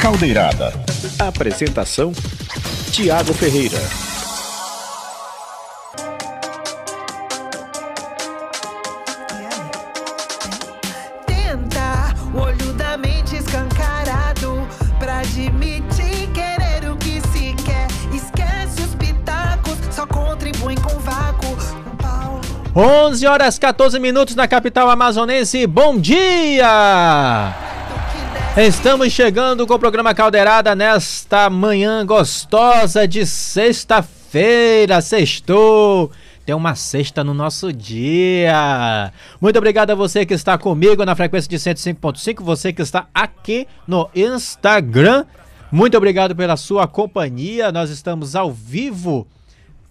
Caldeirada. Apresentação: Tiago Ferreira. Tenta o olho da mente escancarado pra admitir querer o que se quer. Esquece os pitacos, só contribuem com vácuo. Um pau 11 horas 14 minutos na capital amazonense. Bom dia! Estamos chegando com o programa Caldeirada nesta manhã gostosa de sexta-feira. Sextou. Tem uma sexta no nosso dia. Muito obrigado a você que está comigo na frequência de 105.5, você que está aqui no Instagram. Muito obrigado pela sua companhia. Nós estamos ao vivo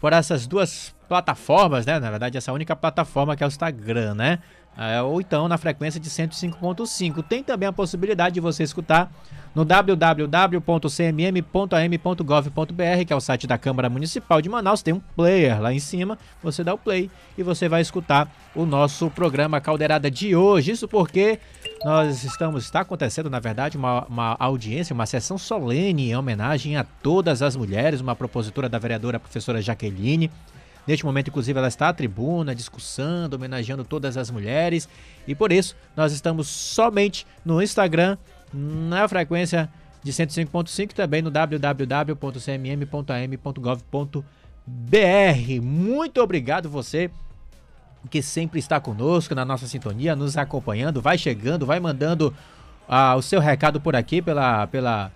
por essas duas plataformas, né? Na verdade, essa única plataforma que é o Instagram, né? É, ou então na frequência de 105.5. Tem também a possibilidade de você escutar no www.cmm.am.gov.br, que é o site da Câmara Municipal de Manaus. Tem um player lá em cima, você dá o play e você vai escutar o nosso programa Caldeirada de hoje. Isso porque nós estamos, está acontecendo, na verdade, uma, uma audiência, uma sessão solene em homenagem a todas as mulheres, uma propositura da vereadora professora Jaqueline. Neste momento, inclusive, ela está à tribuna, discussando, homenageando todas as mulheres. E por isso, nós estamos somente no Instagram, na frequência de 105.5 e também no www.cmm.am.gov.br. Muito obrigado você que sempre está conosco na nossa sintonia, nos acompanhando, vai chegando, vai mandando ah, o seu recado por aqui pela, pela,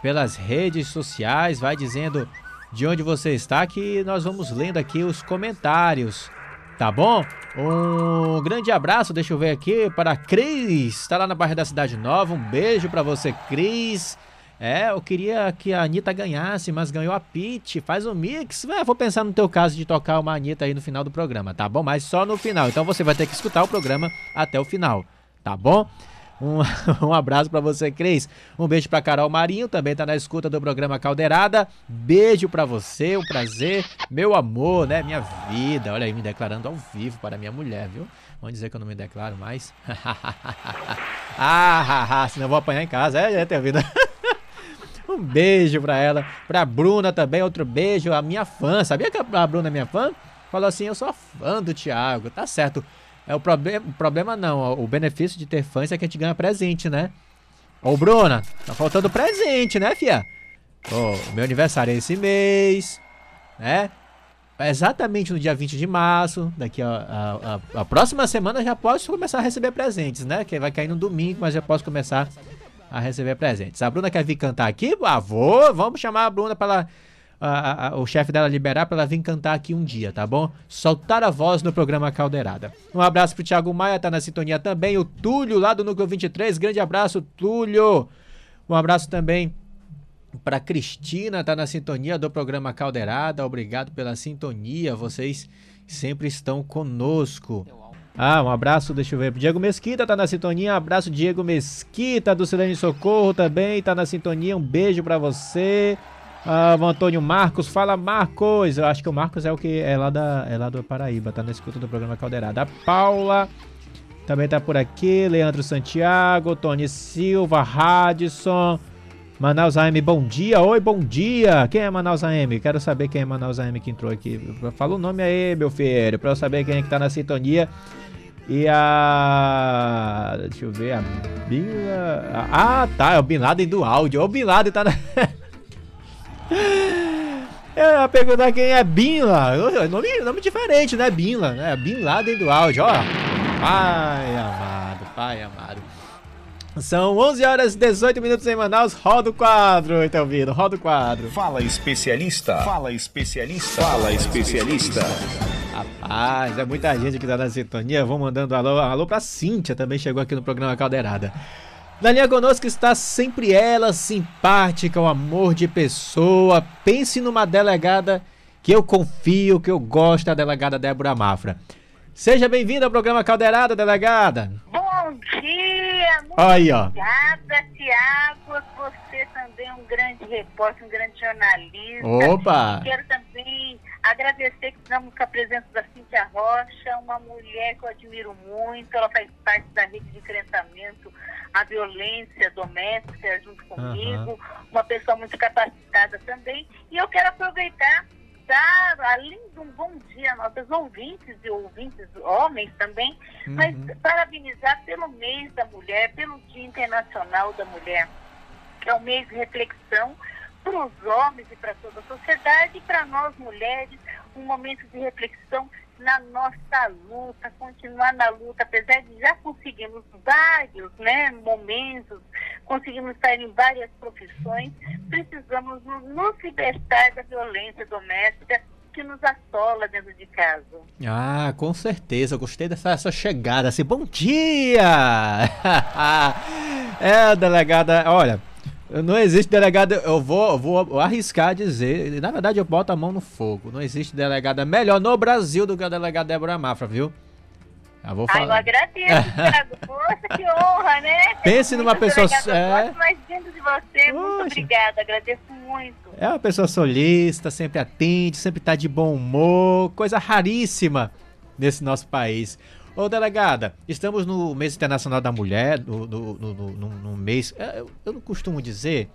pelas redes sociais, vai dizendo de onde você está que nós vamos lendo aqui os comentários. Tá bom? Um grande abraço, deixa eu ver aqui para Cris, está lá na Barra da Cidade Nova. Um beijo para você, Cris. É, eu queria que a Anitta ganhasse, mas ganhou a Pete. Faz um mix. É, vou pensar no teu caso de tocar uma Anitta aí no final do programa, tá bom? Mas só no final. Então você vai ter que escutar o programa até o final, tá bom? Um, um abraço pra você, Cris. Um beijo pra Carol Marinho, também tá na escuta do programa Caldeirada. Beijo pra você, um prazer. Meu amor, né? Minha vida. Olha aí, me declarando ao vivo para minha mulher, viu? Vamos dizer que eu não me declaro mais. ah, senão eu vou apanhar em casa. É, já tem ouvido. Um beijo pra ela. Pra Bruna também, outro beijo. A minha fã. Sabia que a Bruna é minha fã? Falou assim: eu sou fã do Thiago. Tá certo. É o, proble o problema não. O benefício de ter fãs é que a gente ganha presente, né? Ô, Bruna, tá faltando presente, né, fia? Ô, meu aniversário é esse mês, né? É Exatamente no dia 20 de março, daqui a, a, a, a próxima semana já posso começar a receber presentes, né? Que vai cair no domingo, mas já posso começar a receber presentes. A Bruna quer vir cantar aqui? Ah, vou, vamos chamar a Bruna para ela, a- a- o chefe dela liberar para ela vir cantar aqui um dia, tá bom? Soltar a voz no programa Caldeirada. Um abraço pro Thiago Maia, tá na sintonia também. O Túlio lá do Núcleo 23, grande abraço, Túlio. Um abraço também para Cristina, tá na sintonia do programa Caldeirada. Obrigado pela sintonia, vocês sempre estão conosco. Ah, um abraço, deixa eu ver. Diego Mesquita tá na sintonia. Abraço, Diego Mesquita, do Silêncio Socorro também tá na sintonia. Um beijo pra você. Ah, o Antônio Marcos, fala Marcos. Eu acho que o Marcos é o que é lá, da, é lá do Paraíba, tá na escuta do programa Caldeirada. A Paula também tá por aqui. Leandro Santiago, Tony Silva, Radisson. Manaus AM, bom dia. Oi, bom dia. Quem é Manaus AM? Quero saber quem é Manaus AM que entrou aqui. Fala o nome aí, meu filho, pra eu saber quem é que tá na sintonia. E a. Deixa eu ver, a Bila. Ah, tá, é o Bin Laden do áudio. O Bin Laden tá na. Eu ia perguntar quem é Bin lá. Nome, nome diferente, né? Bin lá, né? Bin Laden do áudio, ó. Pai amado, pai amado. São 11 horas e 18 minutos em Manaus. Roda o quadro, então, ouvindo? Roda o quadro. Fala especialista. Fala especialista. Fala especialista. Rapaz, é muita gente que tá na sintonia. Vou mandando alô, alô pra Cíntia, também chegou aqui no programa Caldeirada. Na linha conosco está sempre ela, simpática, um amor de pessoa. Pense numa delegada que eu confio, que eu gosto, a delegada Débora Mafra. Seja bem-vinda ao programa Caldeirada, delegada. Bom dia, muito Aí, ó. obrigada, Tiago. Você também é um grande repórter, um grande jornalista. Opa! Quero também Agradecer que estamos com a presença da Cíntia Rocha, uma mulher que eu admiro muito, ela faz parte da rede de enfrentamento à violência doméstica junto comigo, uhum. uma pessoa muito capacitada também. E eu quero aproveitar dar, além de um bom dia a nossos ouvintes e ouvintes homens também, uhum. mas parabenizar pelo mês da mulher, pelo Dia Internacional da Mulher, que é um mês de reflexão para os homens e para toda a sociedade, e para nós mulheres, um momento de reflexão na nossa luta, continuar na luta, apesar de já conseguirmos vários né, momentos, conseguimos estar em várias profissões, precisamos nos libertar da violência doméstica que nos assola dentro de casa. Ah, com certeza. Eu gostei dessa essa chegada. Assim, bom dia! é, delegada, olha, não existe delegada, eu vou, eu vou arriscar dizer, na verdade eu boto a mão no fogo. Não existe delegada melhor no Brasil do que a delegada Débora Mafra, viu? Eu vou falar. Ai, eu agradeço, Thiago. Poxa, que honra, né? Pense numa pessoa. É... mais vindo de você. Poxa. Muito obrigada, agradeço muito. É uma pessoa solista, sempre atende, sempre tá de bom humor. Coisa raríssima nesse nosso país. Ô, delegada, estamos no mês internacional da mulher, no, no, no, no, mês. É, eu, eu não costumo dizer.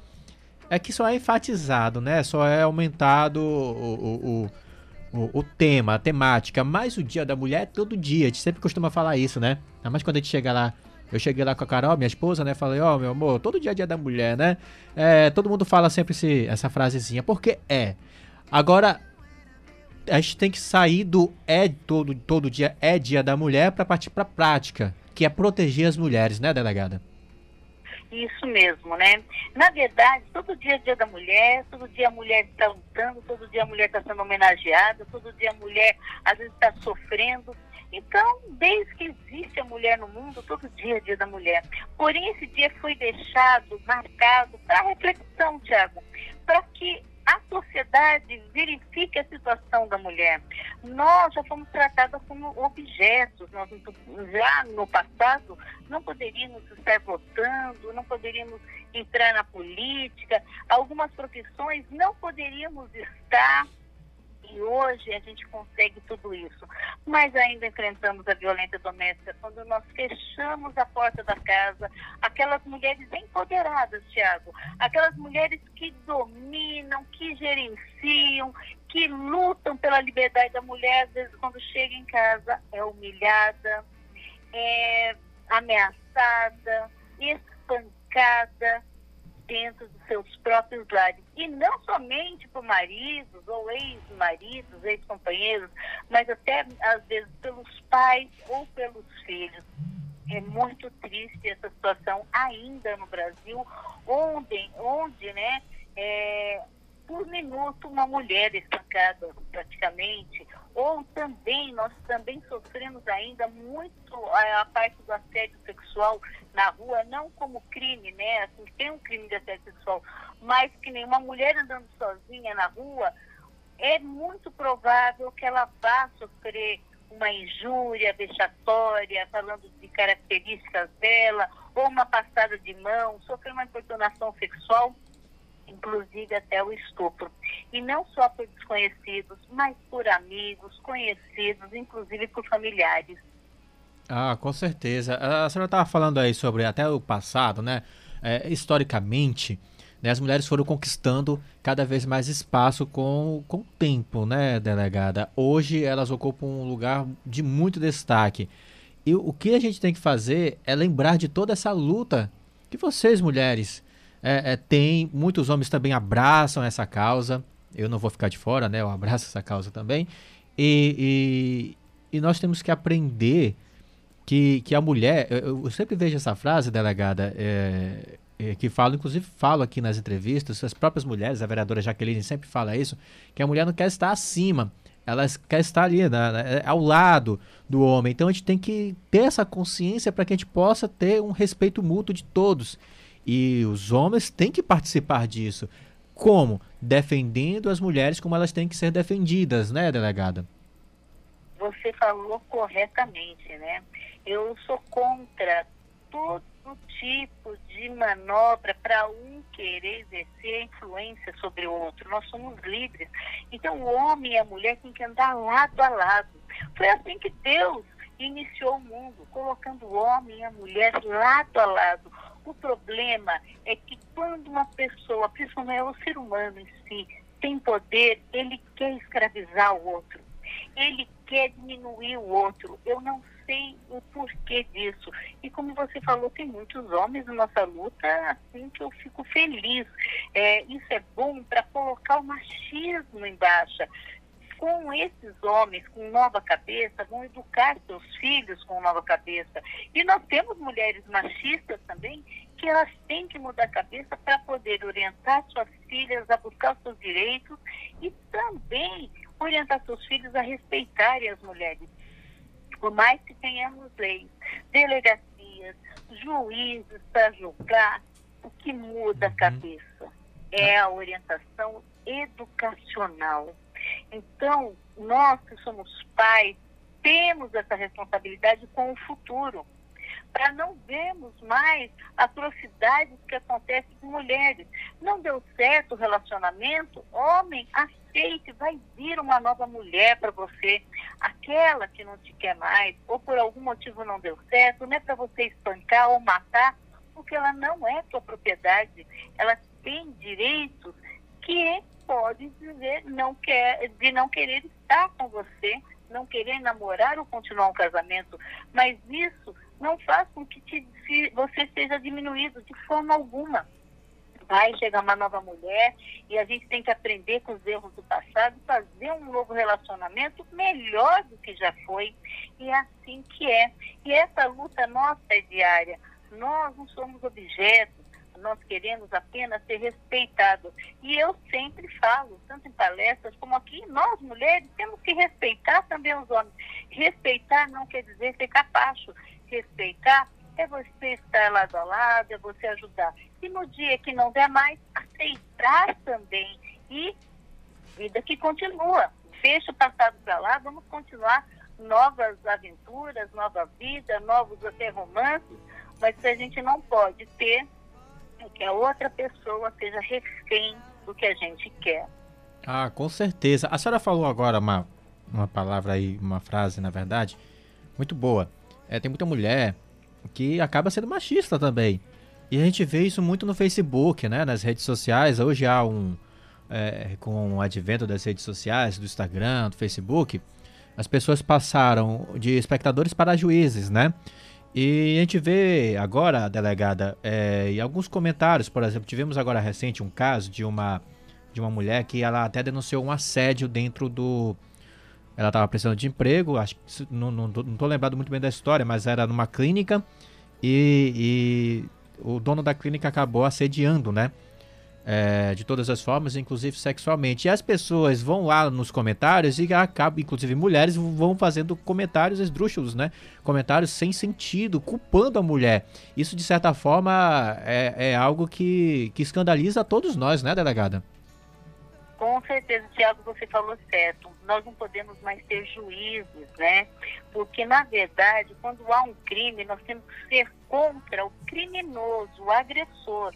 É que só é enfatizado, né? Só é aumentado o, o, o, o tema, a temática. Mas o dia da mulher é todo dia. A gente sempre costuma falar isso, né? Mas quando a gente chega lá eu cheguei lá com a Carol, minha esposa, né? Falei, ó, oh, meu amor, todo dia é dia da mulher, né? É, todo mundo fala sempre esse, essa frasezinha, porque é. Agora, a gente tem que sair do é todo, todo dia é dia da mulher para partir para prática, que é proteger as mulheres, né, delegada? Isso mesmo, né? Na verdade, todo dia é dia da mulher, todo dia a mulher está lutando, todo dia a mulher está sendo homenageada, todo dia a mulher às vezes está sofrendo. Então, desde que existe a mulher no mundo, todo dia é dia da mulher. Porém, esse dia foi deixado, marcado para reflexão, Tiago, para que a sociedade verifique a situação da mulher. Nós já fomos tratadas como objetos. Nós, já no passado, não poderíamos estar votando, não poderíamos entrar na política, algumas profissões não poderíamos estar e hoje a gente consegue tudo isso. Mas ainda enfrentamos a violência doméstica quando nós fechamos a porta da casa. Aquelas mulheres empoderadas, Tiago. Aquelas mulheres que dominam, que gerenciam, que lutam pela liberdade da mulher, às vezes quando chega em casa é humilhada, é ameaçada, espancada dentro dos seus próprios lares. E não somente por maridos ou ex-maridos, ex-companheiros, mas até às vezes pelos pais ou pelos filhos. É muito triste essa situação ainda no Brasil, onde, onde né, é, por minuto uma mulher espancada praticamente, ou também, nós também sofremos ainda muito a, a, parte do assédio sexual na rua, não como crime, né? Assim, tem um crime de assédio sexual, mas que nenhuma mulher andando sozinha na rua, é muito provável que ela vá sofrer uma injúria vexatória, falando de características dela, ou uma passada de mão, sofrer uma importunação sexual inclusive até o estupro. E não só por desconhecidos, mas por amigos, conhecidos, inclusive por familiares. Ah, com certeza. A senhora estava falando aí sobre até o passado, né? É, historicamente, né, as mulheres foram conquistando cada vez mais espaço com, com o tempo, né, delegada? Hoje elas ocupam um lugar de muito destaque. E o que a gente tem que fazer é lembrar de toda essa luta que vocês, mulheres, é, é, tem, muitos homens também abraçam essa causa. Eu não vou ficar de fora, né? Eu abraço essa causa também. E, e, e nós temos que aprender que, que a mulher. Eu, eu sempre vejo essa frase, delegada, é, é, que falo, inclusive falo aqui nas entrevistas, as próprias mulheres, a vereadora Jaqueline sempre fala isso, que a mulher não quer estar acima, ela quer estar ali, né, né ao lado do homem. Então a gente tem que ter essa consciência para que a gente possa ter um respeito mútuo de todos. E os homens têm que participar disso. Como? Defendendo as mulheres como elas têm que ser defendidas, né, delegada? Você falou corretamente, né? Eu sou contra todo do tipo de manobra para um querer exercer influência sobre o outro. Nós somos livres. Então, o homem e a mulher têm que andar lado a lado. Foi assim que Deus iniciou o mundo, colocando o homem e a mulher lado a lado. O problema é que quando uma pessoa, principalmente o ser humano em si, tem poder, ele quer escravizar o outro. Ele quer diminuir o outro. Eu não sei o porquê disso. E como você falou, tem muitos homens na nossa luta, assim que eu fico feliz. É, isso é bom para colocar o machismo embaixo. Com esses homens com nova cabeça, vão educar seus filhos com nova cabeça. E nós temos mulheres machistas também que elas têm que mudar a cabeça para poder orientar suas filhas a buscar os seus direitos e também orientar seus filhos a respeitarem as mulheres por mais que tenhamos leis, delegacias, juízes para julgar, o que muda a uhum. cabeça é a orientação educacional. Então, nós que somos pais, temos essa responsabilidade com o futuro para não vermos mais atrocidades que acontecem com mulheres. Não deu certo o relacionamento? Homem, aceite, vai vir uma nova mulher para você. Aquela que não te quer mais, ou por algum motivo não deu certo, não é para você espancar ou matar, porque ela não é tua propriedade. Ela tem direitos que pode dizer não quer, de não querer estar com você, não querer namorar ou continuar um casamento. Mas isso não faz com que te, você seja diminuído de forma alguma. Vai chegar uma nova mulher e a gente tem que aprender com os erros do passado, fazer um novo relacionamento melhor do que já foi. E é assim que é. E essa luta nossa é diária. Nós não somos objetos, nós queremos apenas ser respeitados. E eu sempre falo, tanto em palestras como aqui, nós mulheres temos que respeitar também os homens. Respeitar não quer dizer ser capacho respeitar é você estar lado a lado, é você ajudar. E no dia que não der mais, aceitar também. E vida que continua. Fecha o passado para lá, vamos continuar novas aventuras, nova vida, novos até romances, mas a gente não pode ter que a outra pessoa seja refém do que a gente quer. Ah, com certeza. A senhora falou agora uma, uma palavra aí, uma frase, na verdade, muito boa é, tem muita mulher que acaba sendo machista também. E a gente vê isso muito no Facebook, né? Nas redes sociais. Hoje há um. É, com o advento das redes sociais, do Instagram, do Facebook, as pessoas passaram de espectadores para juízes, né? E a gente vê agora, delegada, é, em alguns comentários, por exemplo, tivemos agora recente um caso de uma, de uma mulher que ela até denunciou um assédio dentro do, ela estava precisando de emprego, acho que não, não, não tô lembrado muito bem da história, mas era numa clínica e, e o dono da clínica acabou assediando, né? É, de todas as formas, inclusive sexualmente. E as pessoas vão lá nos comentários e acabam, inclusive mulheres, vão fazendo comentários esdrúxulos, né? Comentários sem sentido, culpando a mulher. Isso, de certa forma, é, é algo que, que escandaliza todos nós, né, delegada? Com certeza, Tiago, você falou certo. Nós não podemos mais ter juízes, né? Porque, na verdade, quando há um crime, nós temos que ser contra o criminoso, o agressor.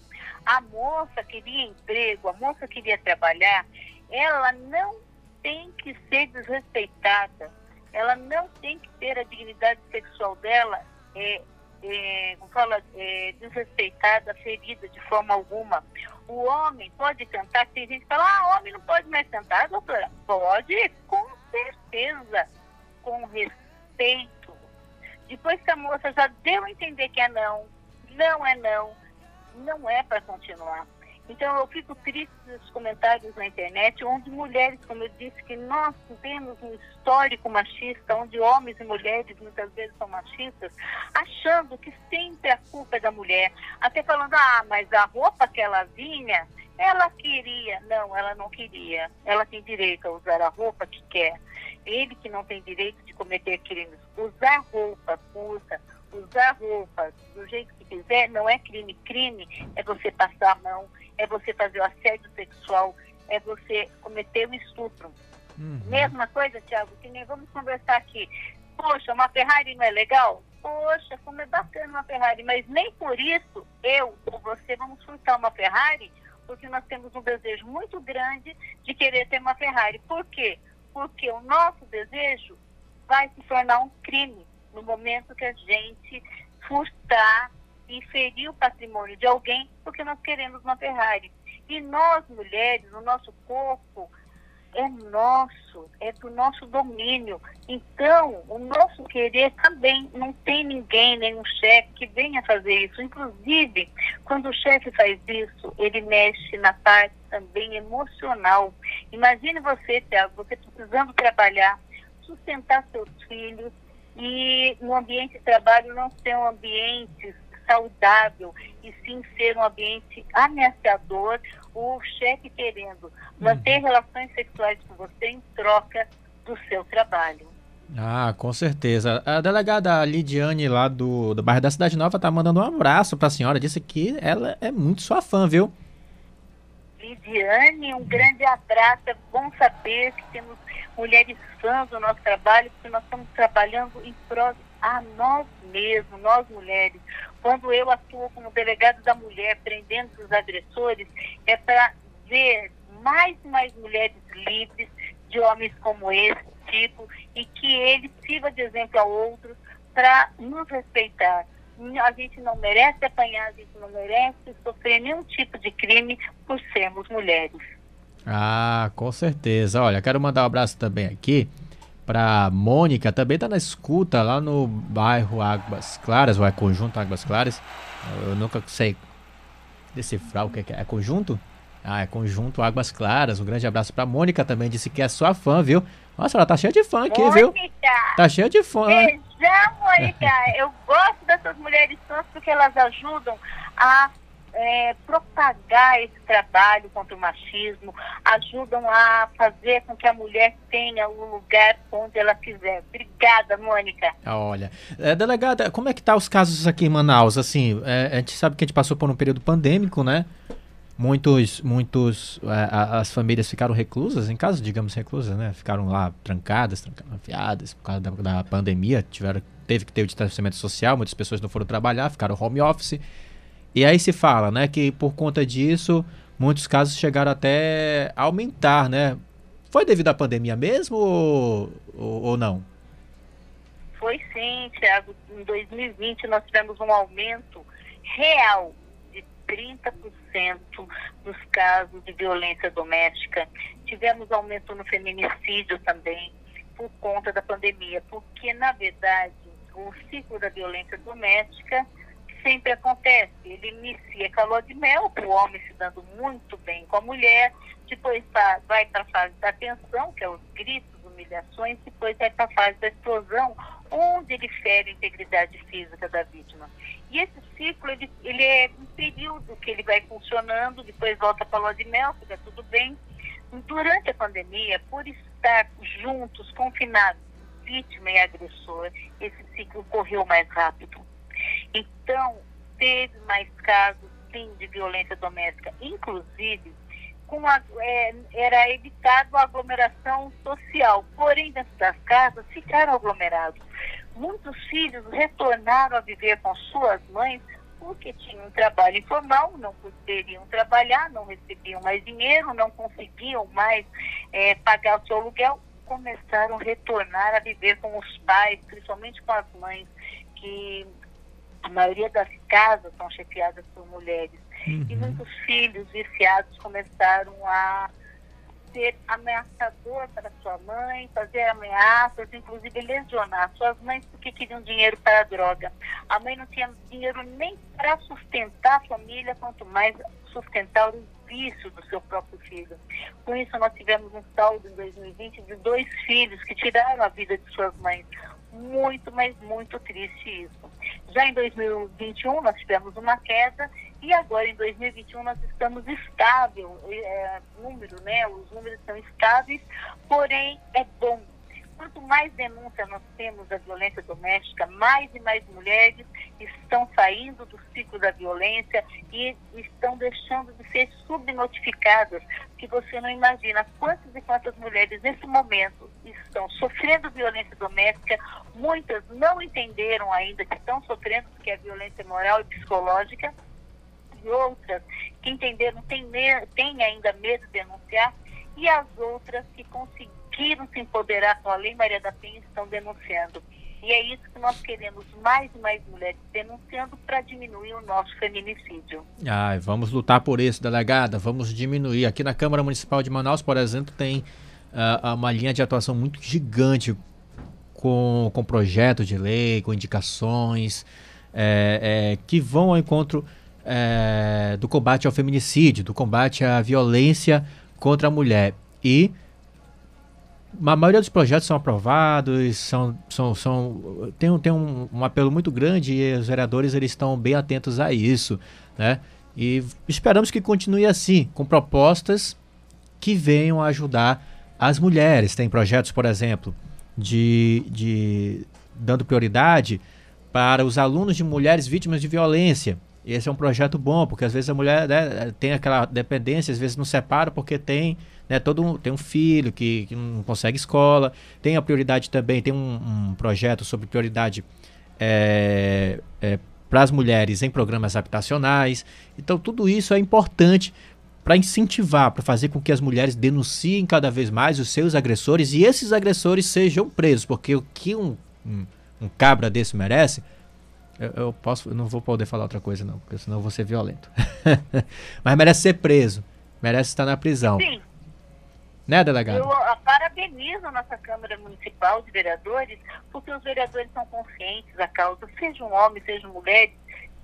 A moça queria emprego, a moça queria trabalhar, ela não tem que ser desrespeitada. Ela não tem que ter a dignidade sexual dela é, é, fala, é, desrespeitada, ferida de forma alguma. O homem pode cantar, tem gente que fala, ah, homem não pode mais cantar, doutora. Pode, com certeza, com respeito. Depois que a moça já deu a entender que é não, não é não, não é para continuar. Então eu fico triste nos comentários na internet, onde mulheres, como eu disse, que nós temos um histórico machista, onde homens e mulheres muitas vezes são machistas, achando que sempre a culpa é da mulher. Até falando, ah, mas a roupa que ela vinha, ela queria. Não, ela não queria. Ela tem direito a usar a roupa que quer. Ele que não tem direito de cometer crimes. Usar roupa, usa. Usar roupa do jeito que quiser não é crime. Crime é você passar a mão é você fazer o assédio sexual, é você cometer o estupro. Uhum. Mesma coisa, Tiago, que nem vamos conversar aqui. Poxa, uma Ferrari não é legal? poxa, como é bacana uma Ferrari, mas nem por isso eu ou você vamos furtar uma Ferrari, porque nós temos um desejo muito grande de querer ter uma Ferrari. Por quê? Porque o nosso desejo vai se tornar um crime no momento que a gente furtar e ferir o patrimônio de alguém porque nós queremos uma Ferrari. E nós, mulheres, o nosso corpo é nosso, é do nosso domínio. Então, o nosso querer também não tem ninguém, nenhum chefe que venha fazer isso. Inclusive, quando o chefe faz isso, ele mexe na parte também emocional. Imagine você, Tiago, você precisando trabalhar, sustentar seus filhos e no ambiente de trabalho não ser um ambiente saudável e sim ser um ambiente ameaçador, o chefe querendo manter uhum. relações sexuais com você em troca do seu trabalho. Ah, com certeza. A delegada Lidiane lá do, do bairro da Cidade Nova tá mandando um abraço para a senhora, disse que ela é muito sua fã, viu? Lidiane, um grande abraço. É bom saber que temos mulheres fãs do nosso trabalho, porque nós estamos trabalhando em prol a nós mesmos, nós mulheres. Quando eu atuo como delegado da mulher, prendendo os agressores, é para ver mais e mais mulheres livres de homens como esse tipo e que ele sirva de exemplo a outros para nos respeitar. A gente não merece apanhar, a gente não merece sofrer nenhum tipo de crime por sermos mulheres. Ah, com certeza. Olha, quero mandar um abraço também aqui para Mônica, também tá na escuta lá no bairro Águas Claras, ou é conjunto Águas Claras. Eu nunca sei decifrar o que é. É conjunto? Ah, é conjunto Águas Claras. Um grande abraço para Mônica também, disse que é sua fã, viu? Nossa, ela tá cheia de fã aqui, Mônica, viu? Tá cheia de fã. Beijão, Mônica. Eu gosto dessas mulheres fãs porque elas ajudam a é, propagar esse trabalho contra o machismo, ajudam a fazer com que a mulher tenha o lugar onde ela quiser. Obrigada, Mônica. Olha, é, delegada, como é que tá os casos aqui em Manaus? Assim, é, a gente sabe que a gente passou por um período pandêmico, né? Muitos, muitos, é, as famílias ficaram reclusas, em casa, digamos reclusas, né? Ficaram lá trancadas, trancafiadas por causa da, da pandemia, tiveram, teve que ter o distanciamento social, muitas pessoas não foram trabalhar, ficaram home office. E aí se fala, né, que por conta disso, muitos casos chegaram até a aumentar, né? Foi devido à pandemia mesmo ou, ou, ou não? Foi sim, Thiago. Em 2020 nós tivemos um aumento real de 30% nos casos de violência doméstica. Tivemos aumento no feminicídio também por conta da pandemia, porque na verdade o ciclo da violência doméstica sempre acontece. Ele inicia calor de mel, o homem se dando muito bem com a mulher, depois vai para a fase da tensão, que é os gritos, humilhações, depois vai para a fase da explosão, onde ele fere a integridade física da vítima. E esse ciclo, ele, ele é um período que ele vai funcionando, depois volta para a lua de mel, fica tudo bem. Durante a pandemia, por estar juntos, confinados, vítima e agressor, esse ciclo correu mais rápido. Então, teve mais casos, sim, de violência doméstica. Inclusive, com a, é, era evitado a aglomeração social. Porém, dentro das casas, ficaram aglomerados. Muitos filhos retornaram a viver com suas mães porque tinham um trabalho informal, não poderiam trabalhar, não recebiam mais dinheiro, não conseguiam mais é, pagar o seu aluguel, começaram a retornar a viver com os pais, principalmente com as mães, que a maioria das casas são chefiadas por mulheres. Uhum. E muitos filhos viciados começaram a ser ameaçador para sua mãe, fazer ameaças, inclusive lesionar suas mães porque queriam dinheiro para a droga. A mãe não tinha dinheiro nem para sustentar a família, quanto mais sustentar o vício do seu próprio filho. Com isso, nós tivemos um saldo em 2020 de dois filhos que tiraram a vida de suas mães. Muito, mas muito triste isso. Já em 2021, nós tivemos uma queda e agora em 2021 nós estamos estável, é, número, né? Os números são estáveis, porém é bom Quanto mais denúncia nós temos da violência doméstica, mais e mais mulheres estão saindo do ciclo da violência e estão deixando de ser subnotificadas, que você não imagina quantas e quantas mulheres nesse momento estão sofrendo violência doméstica, muitas não entenderam ainda que estão sofrendo, porque é violência moral e psicológica, e outras que entenderam têm, têm ainda medo de denunciar, e as outras que conseguiram se empoderar com a Lei Maria da Penha estão denunciando. E é isso que nós queremos, mais e mais mulheres denunciando para diminuir o nosso feminicídio. Ai, vamos lutar por isso, delegada, vamos diminuir. Aqui na Câmara Municipal de Manaus, por exemplo, tem uh, uma linha de atuação muito gigante com, com projetos de lei, com indicações é, é, que vão ao encontro é, do combate ao feminicídio, do combate à violência contra a mulher. E a maioria dos projetos são aprovados, são, são, são, tem, um, tem um, um apelo muito grande e os vereadores eles estão bem atentos a isso, né? E esperamos que continue assim, com propostas que venham ajudar as mulheres. Tem projetos, por exemplo, de, de dando prioridade para os alunos de mulheres vítimas de violência. Esse é um projeto bom, porque às vezes a mulher né, tem aquela dependência, às vezes não separa porque tem, né, todo um, tem um filho que, que não consegue escola. Tem a prioridade também, tem um, um projeto sobre prioridade é, é, para as mulheres em programas habitacionais. Então tudo isso é importante para incentivar, para fazer com que as mulheres denunciem cada vez mais os seus agressores e esses agressores sejam presos, porque o que um, um, um cabra desse merece eu, eu, posso, eu não vou poder falar outra coisa, não, porque senão eu vou ser violento. Mas merece ser preso. Merece estar na prisão. Sim. Né, delegado? Eu a, parabenizo a nossa Câmara Municipal de Vereadores, porque os vereadores são conscientes da causa, sejam homens, sejam mulheres,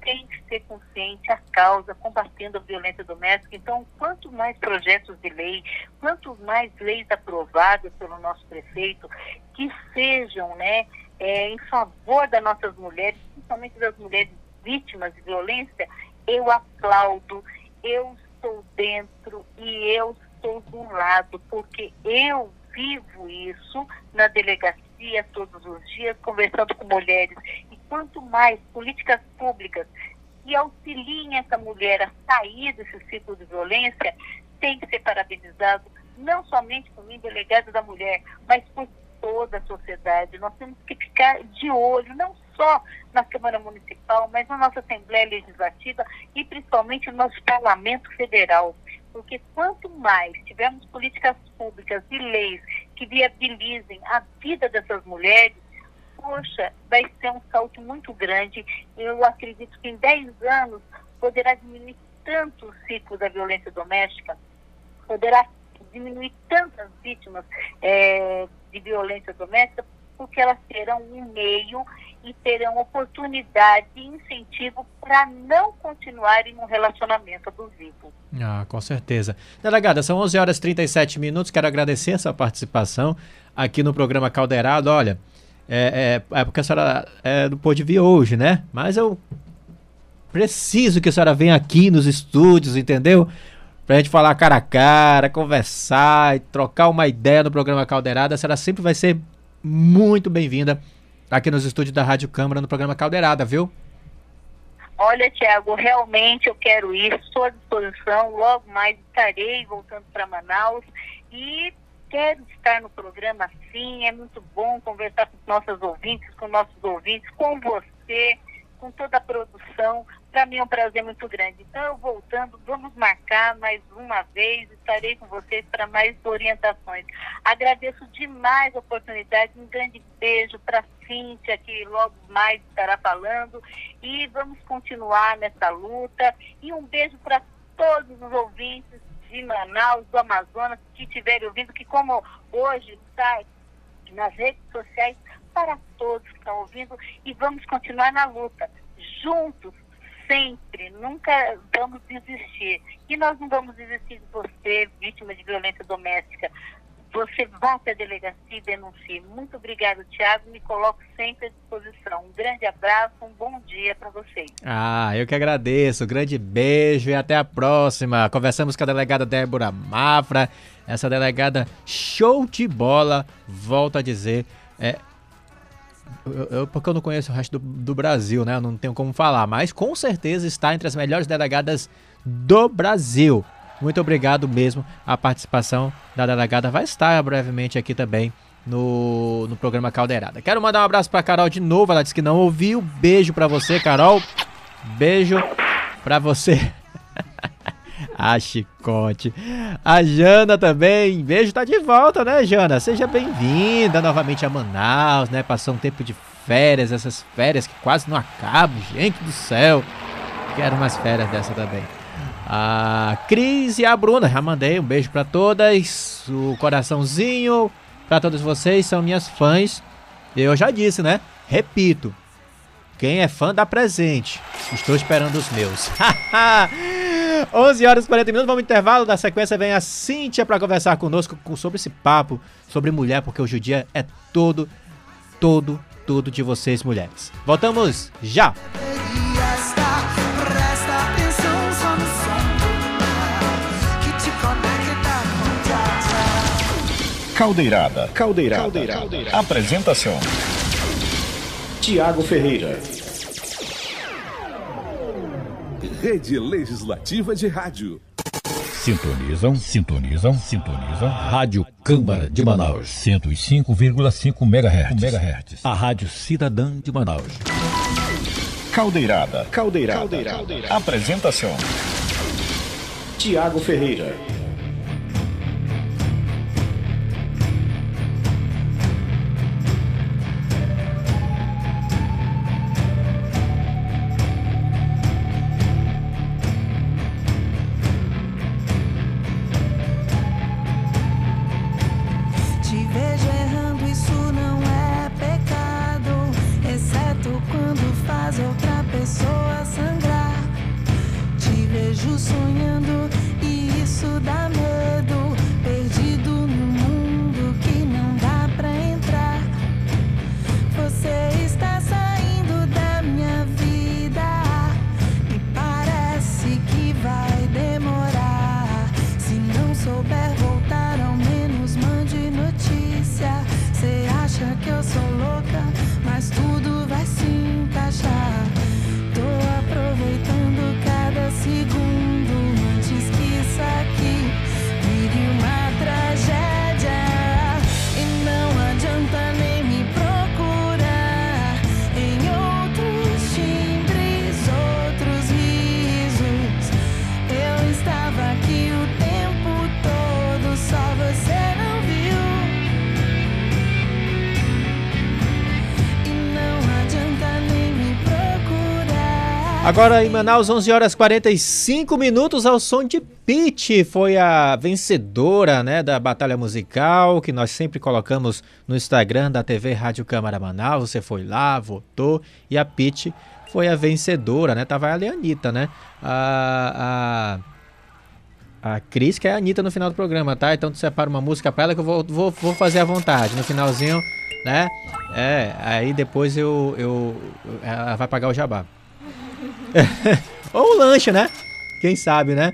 tem que ser consciente a causa, combatendo a violência doméstica. Então, quanto mais projetos de lei, quanto mais leis aprovadas pelo nosso prefeito, que sejam, né, é, em favor das nossas mulheres, principalmente das mulheres vítimas de violência, eu aplaudo, eu estou dentro e eu estou do lado, porque eu vivo isso na delegacia todos os dias, conversando com mulheres. E quanto mais políticas públicas que auxiliem essa mulher a sair desse ciclo de violência, tem que ser parabenizado, não somente por mim, delegado da mulher, mas por toda a sociedade. Nós temos que ficar de olho, não só na Câmara Municipal, mas na nossa Assembleia Legislativa e principalmente no nosso Parlamento Federal. Porque quanto mais tivermos políticas públicas e leis que viabilizem a vida dessas mulheres, poxa, vai ser um salto muito grande. Eu acredito que em 10 anos poderá diminuir tanto o ciclo da violência doméstica, poderá diminuir tantas vítimas é, de violência doméstica, porque elas terão um meio e terão oportunidade e incentivo para não continuarem um relacionamento abusivo. Ah, com certeza. Delegada, são 11 horas e 37 minutos. Quero agradecer essa participação aqui no programa Caldeirado. Olha, é, é, é porque a senhora é, não pôde vir hoje, né? Mas eu preciso que a senhora venha aqui nos estúdios, entendeu? Pra gente falar cara a cara, conversar e trocar uma ideia no programa Caldeirada. A senhora sempre vai ser muito bem-vinda aqui nos estúdios da Rádio Câmara no programa Caldeirada, viu? Olha, Tiago, realmente eu quero ir, estou à disposição. Logo mais estarei voltando para Manaus e quero estar no programa sim. É muito bom conversar com nossos ouvintes, com nossos ouvintes, com você, com toda a produção. Para mim é um prazer muito grande. Então, voltando, vamos marcar mais uma vez, estarei com vocês para mais orientações. Agradeço demais a oportunidade, um grande beijo para Cíntia, que logo mais estará falando, e vamos continuar nessa luta. E um beijo para todos os ouvintes de Manaus, do Amazonas, que estiverem ouvindo, que como hoje está nas redes sociais, para todos que estão ouvindo, e vamos continuar na luta, juntos, sempre, nunca vamos desistir. E nós não vamos desistir de você, vítima de violência doméstica. você vá até a delegacia e denuncie. Muito obrigado, Tiago. Me coloco sempre à disposição. Um grande abraço, um bom dia para vocês. Ah, eu que agradeço. grande beijo e até a próxima. Conversamos com a delegada Débora Mafra. Essa delegada show de bola. Volto a dizer. É, eu, porque eu não conheço o resto do, do, Brasil, né? Eu não tenho como falar, mas com certeza está entre as melhores delegadas do Brasil. Muito obrigado mesmo a participação da delegada. Vai estar brevemente aqui também no, no programa Caldeirada. Quero mandar um abraço para Carol de novo. Ela disse que não ouviu. Beijo para você, Carol. Beijo para você. a Chicote. A Jana também. Beijo, tá de volta, né, Jana? Seja bem-vinda novamente a Manaus, né? Passou um tempo de férias, essas férias que quase não acabam, gente do céu. Quero umas férias dessa também a Cris e a Bruna. Já mandei um beijo para todas, o coraçãozinho para todos vocês, são minhas fãs. Eu já disse, né? Repito. Quem é fã dá presente. Estou esperando os meus. 11 horas e 40 minutos, vamos intervalo. Da sequência vem a Cíntia para conversar conosco sobre esse papo sobre mulher, porque hoje o dia é todo, todo, todo de vocês mulheres. Voltamos já! Caldeirada. Caldeirada. Caldeirada. Caldeirada. Apresentação: Tiago Ferreira. Rede Legislativa de Rádio. Sintonizam, sintonizam, sintonizam. Rádio Câmara de Manaus. 105,5 MHz. MHz. A Rádio Cidadã de Manaus. Caldeirada. Caldeirada. Caldeirada. Caldeirada. Apresentação: Tiago Ferreira. Agora em Manaus, 11 horas 45 minutos, ao som de Pete, foi a vencedora né, da batalha musical, que nós sempre colocamos no Instagram da TV Rádio Câmara Manaus. Você foi lá, votou, e a Pete foi a vencedora, né? Tava a Anitta, né? A, a, a Cris, que é a Anitta no final do programa, tá? Então tu separa uma música pra ela que eu vou, vou, vou fazer à vontade. No finalzinho, né? É, aí depois eu, eu, ela vai pagar o jabá. Ou o lanche, né? Quem sabe, né?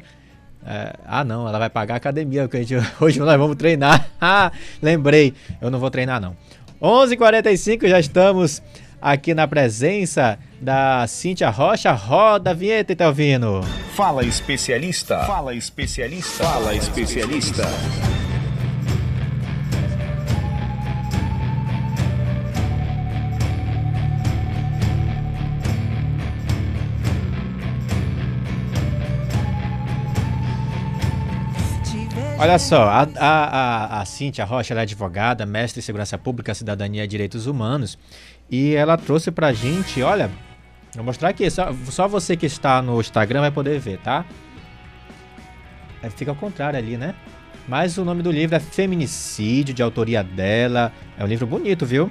É, ah, não, ela vai pagar a academia, porque gente, hoje nós vamos treinar. Ah, lembrei, eu não vou treinar não. 11:45 h 45 já estamos aqui na presença da Cíntia Rocha. Roda a vinheta, Itelvino. Fala especialista. Fala especialista. Fala especialista. Olha só, a, a, a, a Cíntia Rocha é advogada, mestre em segurança pública, cidadania e direitos humanos. E ela trouxe pra gente, olha, vou mostrar aqui, só, só você que está no Instagram vai poder ver, tá? É, fica ao contrário ali, né? Mas o nome do livro é Feminicídio, de autoria dela. É um livro bonito, viu?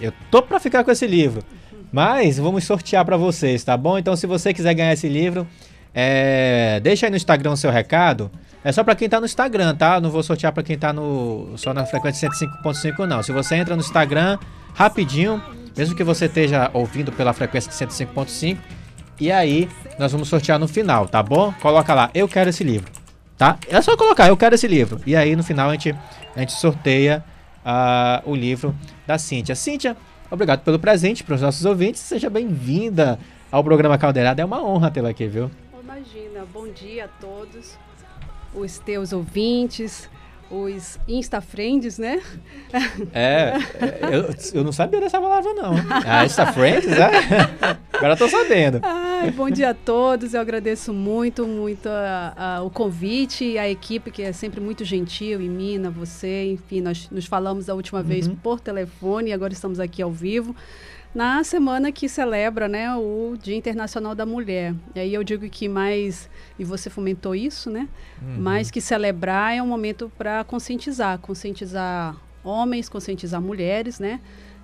Eu tô pra ficar com esse livro. Mas vamos sortear para vocês, tá bom? Então, se você quiser ganhar esse livro, é... deixa aí no Instagram o seu recado É só pra quem tá no Instagram, tá? Não vou sortear pra quem tá no só na frequência 105.5 não. Se você entra no Instagram, rapidinho, mesmo que você esteja ouvindo pela frequência de 105.5, e aí nós vamos sortear no final, tá bom? Coloca lá, eu quero esse livro, tá? É só colocar, eu quero esse livro. E aí no final a gente, a gente sorteia uh, o livro da Cíntia. Cíntia, obrigado pelo presente para os nossos ouvintes. Seja bem-vinda ao programa Caldeirada. É uma honra tê-la aqui, viu? Imagina, bom dia a todos os teus ouvintes, os Insta-friends, né? É, eu, eu não sabia dessa palavra, não. Ah, Insta-friends, é? Agora tô sabendo. Ai, bom dia a todos, eu agradeço muito, muito a, a, o convite e a equipe que é sempre muito gentil, e Mina, você, enfim, nós nos falamos a última vez uhum. por telefone e agora estamos aqui ao vivo na semana que celebra né, o Dia Internacional da Mulher. E aí eu digo que mais, e você fomentou isso, né? Uhum. Mais que celebrar é um momento para conscientizar, conscientizar homens, conscientizar mulheres, né?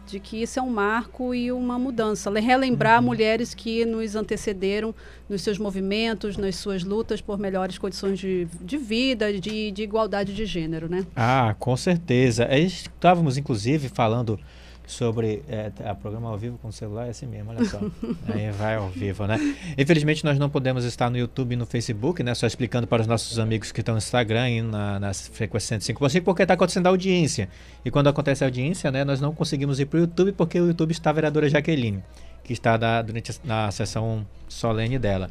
De que isso é um marco e uma mudança. Relembrar uhum. mulheres que nos antecederam nos seus movimentos, nas suas lutas por melhores condições de, de vida, de, de igualdade de gênero, né? Ah, com certeza. Estávamos, inclusive, falando sobre é, a programa ao vivo com o celular é assim mesmo, olha só. Aí vai ao vivo, né? Infelizmente nós não podemos estar no YouTube e no Facebook, né? Só explicando para os nossos amigos que estão no Instagram e na, nas frequências 105%, porque está acontecendo a audiência. E quando acontece a audiência, né, nós não conseguimos ir para o YouTube porque o YouTube está a vereadora Jaqueline, que está da, durante a, na sessão solene dela.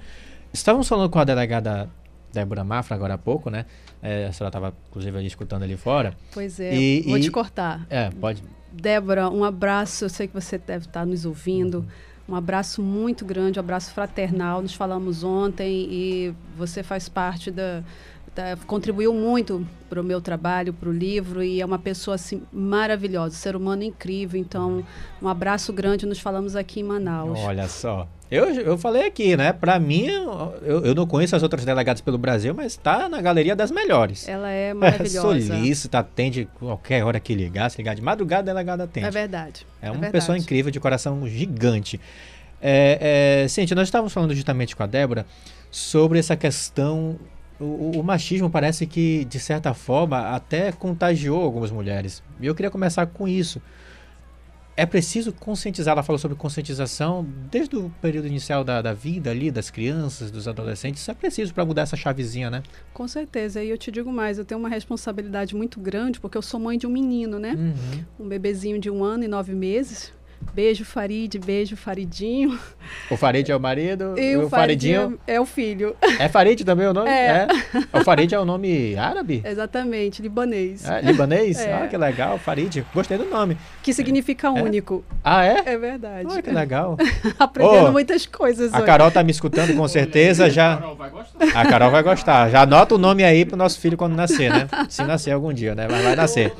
Estávamos falando com a delegada Débora Mafra agora há pouco, né? É, a senhora estava, inclusive, ali escutando ali fora. Pois é, e, vou e, te cortar. É, pode. Débora, um abraço. Eu sei que você deve estar nos ouvindo. Um abraço muito grande, um abraço fraternal. Nos falamos ontem e você faz parte da, contribuiu muito para o meu trabalho, para o livro e é uma pessoa assim maravilhosa, ser humano incrível. Então, um abraço grande. Nos falamos aqui em Manaus. Olha só. Eu, eu falei aqui, né? Para mim, eu, eu não conheço as outras delegadas pelo Brasil, mas está na galeria das melhores. Ela é maravilhosa. É solícita, atende qualquer hora que ligar. Se ligar de madrugada, a delegada atende. É verdade. É, é uma verdade. pessoa incrível, de coração gigante. É, é, Cintia, nós estávamos falando justamente com a Débora sobre essa questão. O, o, machismo parece que, de certa forma, até contagiou algumas mulheres. E eu queria começar com isso é preciso conscientizar, ela falou sobre conscientização desde o período inicial da, da vida ali, das crianças, dos adolescentes, isso é preciso para mudar essa chavezinha, né? Com certeza, e eu te digo mais, eu tenho uma responsabilidade muito grande, porque eu sou mãe de um menino, né? Uhum. Um bebezinho de um ano e nove meses, Beijo, Farid, beijo, Faridinho. O Farid é o marido e, o, o Faridinho é, o filho. É Farid também o nome? É. é. O Farid é o nome árabe? Exatamente, libanês. É, libanês? É. Ah, que legal, Farid. Gostei do nome. Que significa é. único. Ah, é? É verdade. Ah, que legal. Aprendendo oh, muitas coisas. A hoje. Carol tá me escutando com certeza já. A Carol vai gostar. A Carol vai gostar. Já anota o nome aí pro nosso filho quando nascer, né? Se nascer algum dia, né? Mas vai nascer.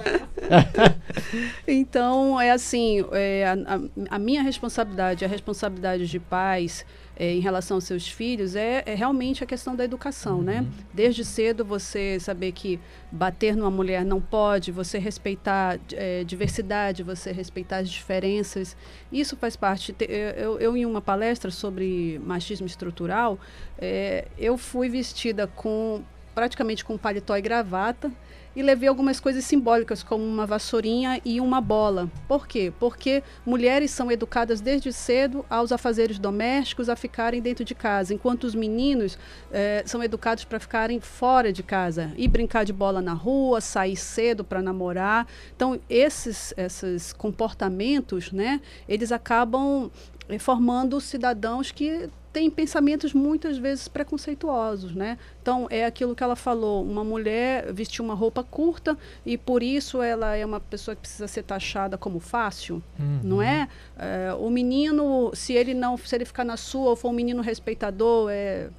então, é assim, é, a, a, minha responsabilidade, a responsabilidade de pais é, em relação aos seus filhos é, é, realmente a questão da educação, né? uhum. né? Desde cedo você saber que bater numa mulher não pode, você respeitar é, diversidade, você respeitar as diferenças, isso faz parte. Eu, eu em uma palestra sobre machismo estrutural, é, eu fui vestida com praticamente com paletó e gravata e levei algumas coisas simbólicas, como uma vassourinha e uma bola. Por quê? Porque mulheres são educadas desde cedo aos afazeres domésticos, a ficarem dentro de casa, enquanto os meninos eh, são educados para ficarem fora de casa e brincar de bola na rua, sair cedo para namorar. Então, esses, esses comportamentos, né, eles acabam eh, formando cidadãos que tem pensamentos muitas vezes preconceituosos, né? Então é aquilo que ela falou, uma mulher vestiu uma roupa curta e por isso ela é uma pessoa que precisa ser taxada como fácil, uhum. não é? é? O menino, se ele não, se ele ficar na sua ou for um menino respeitador, é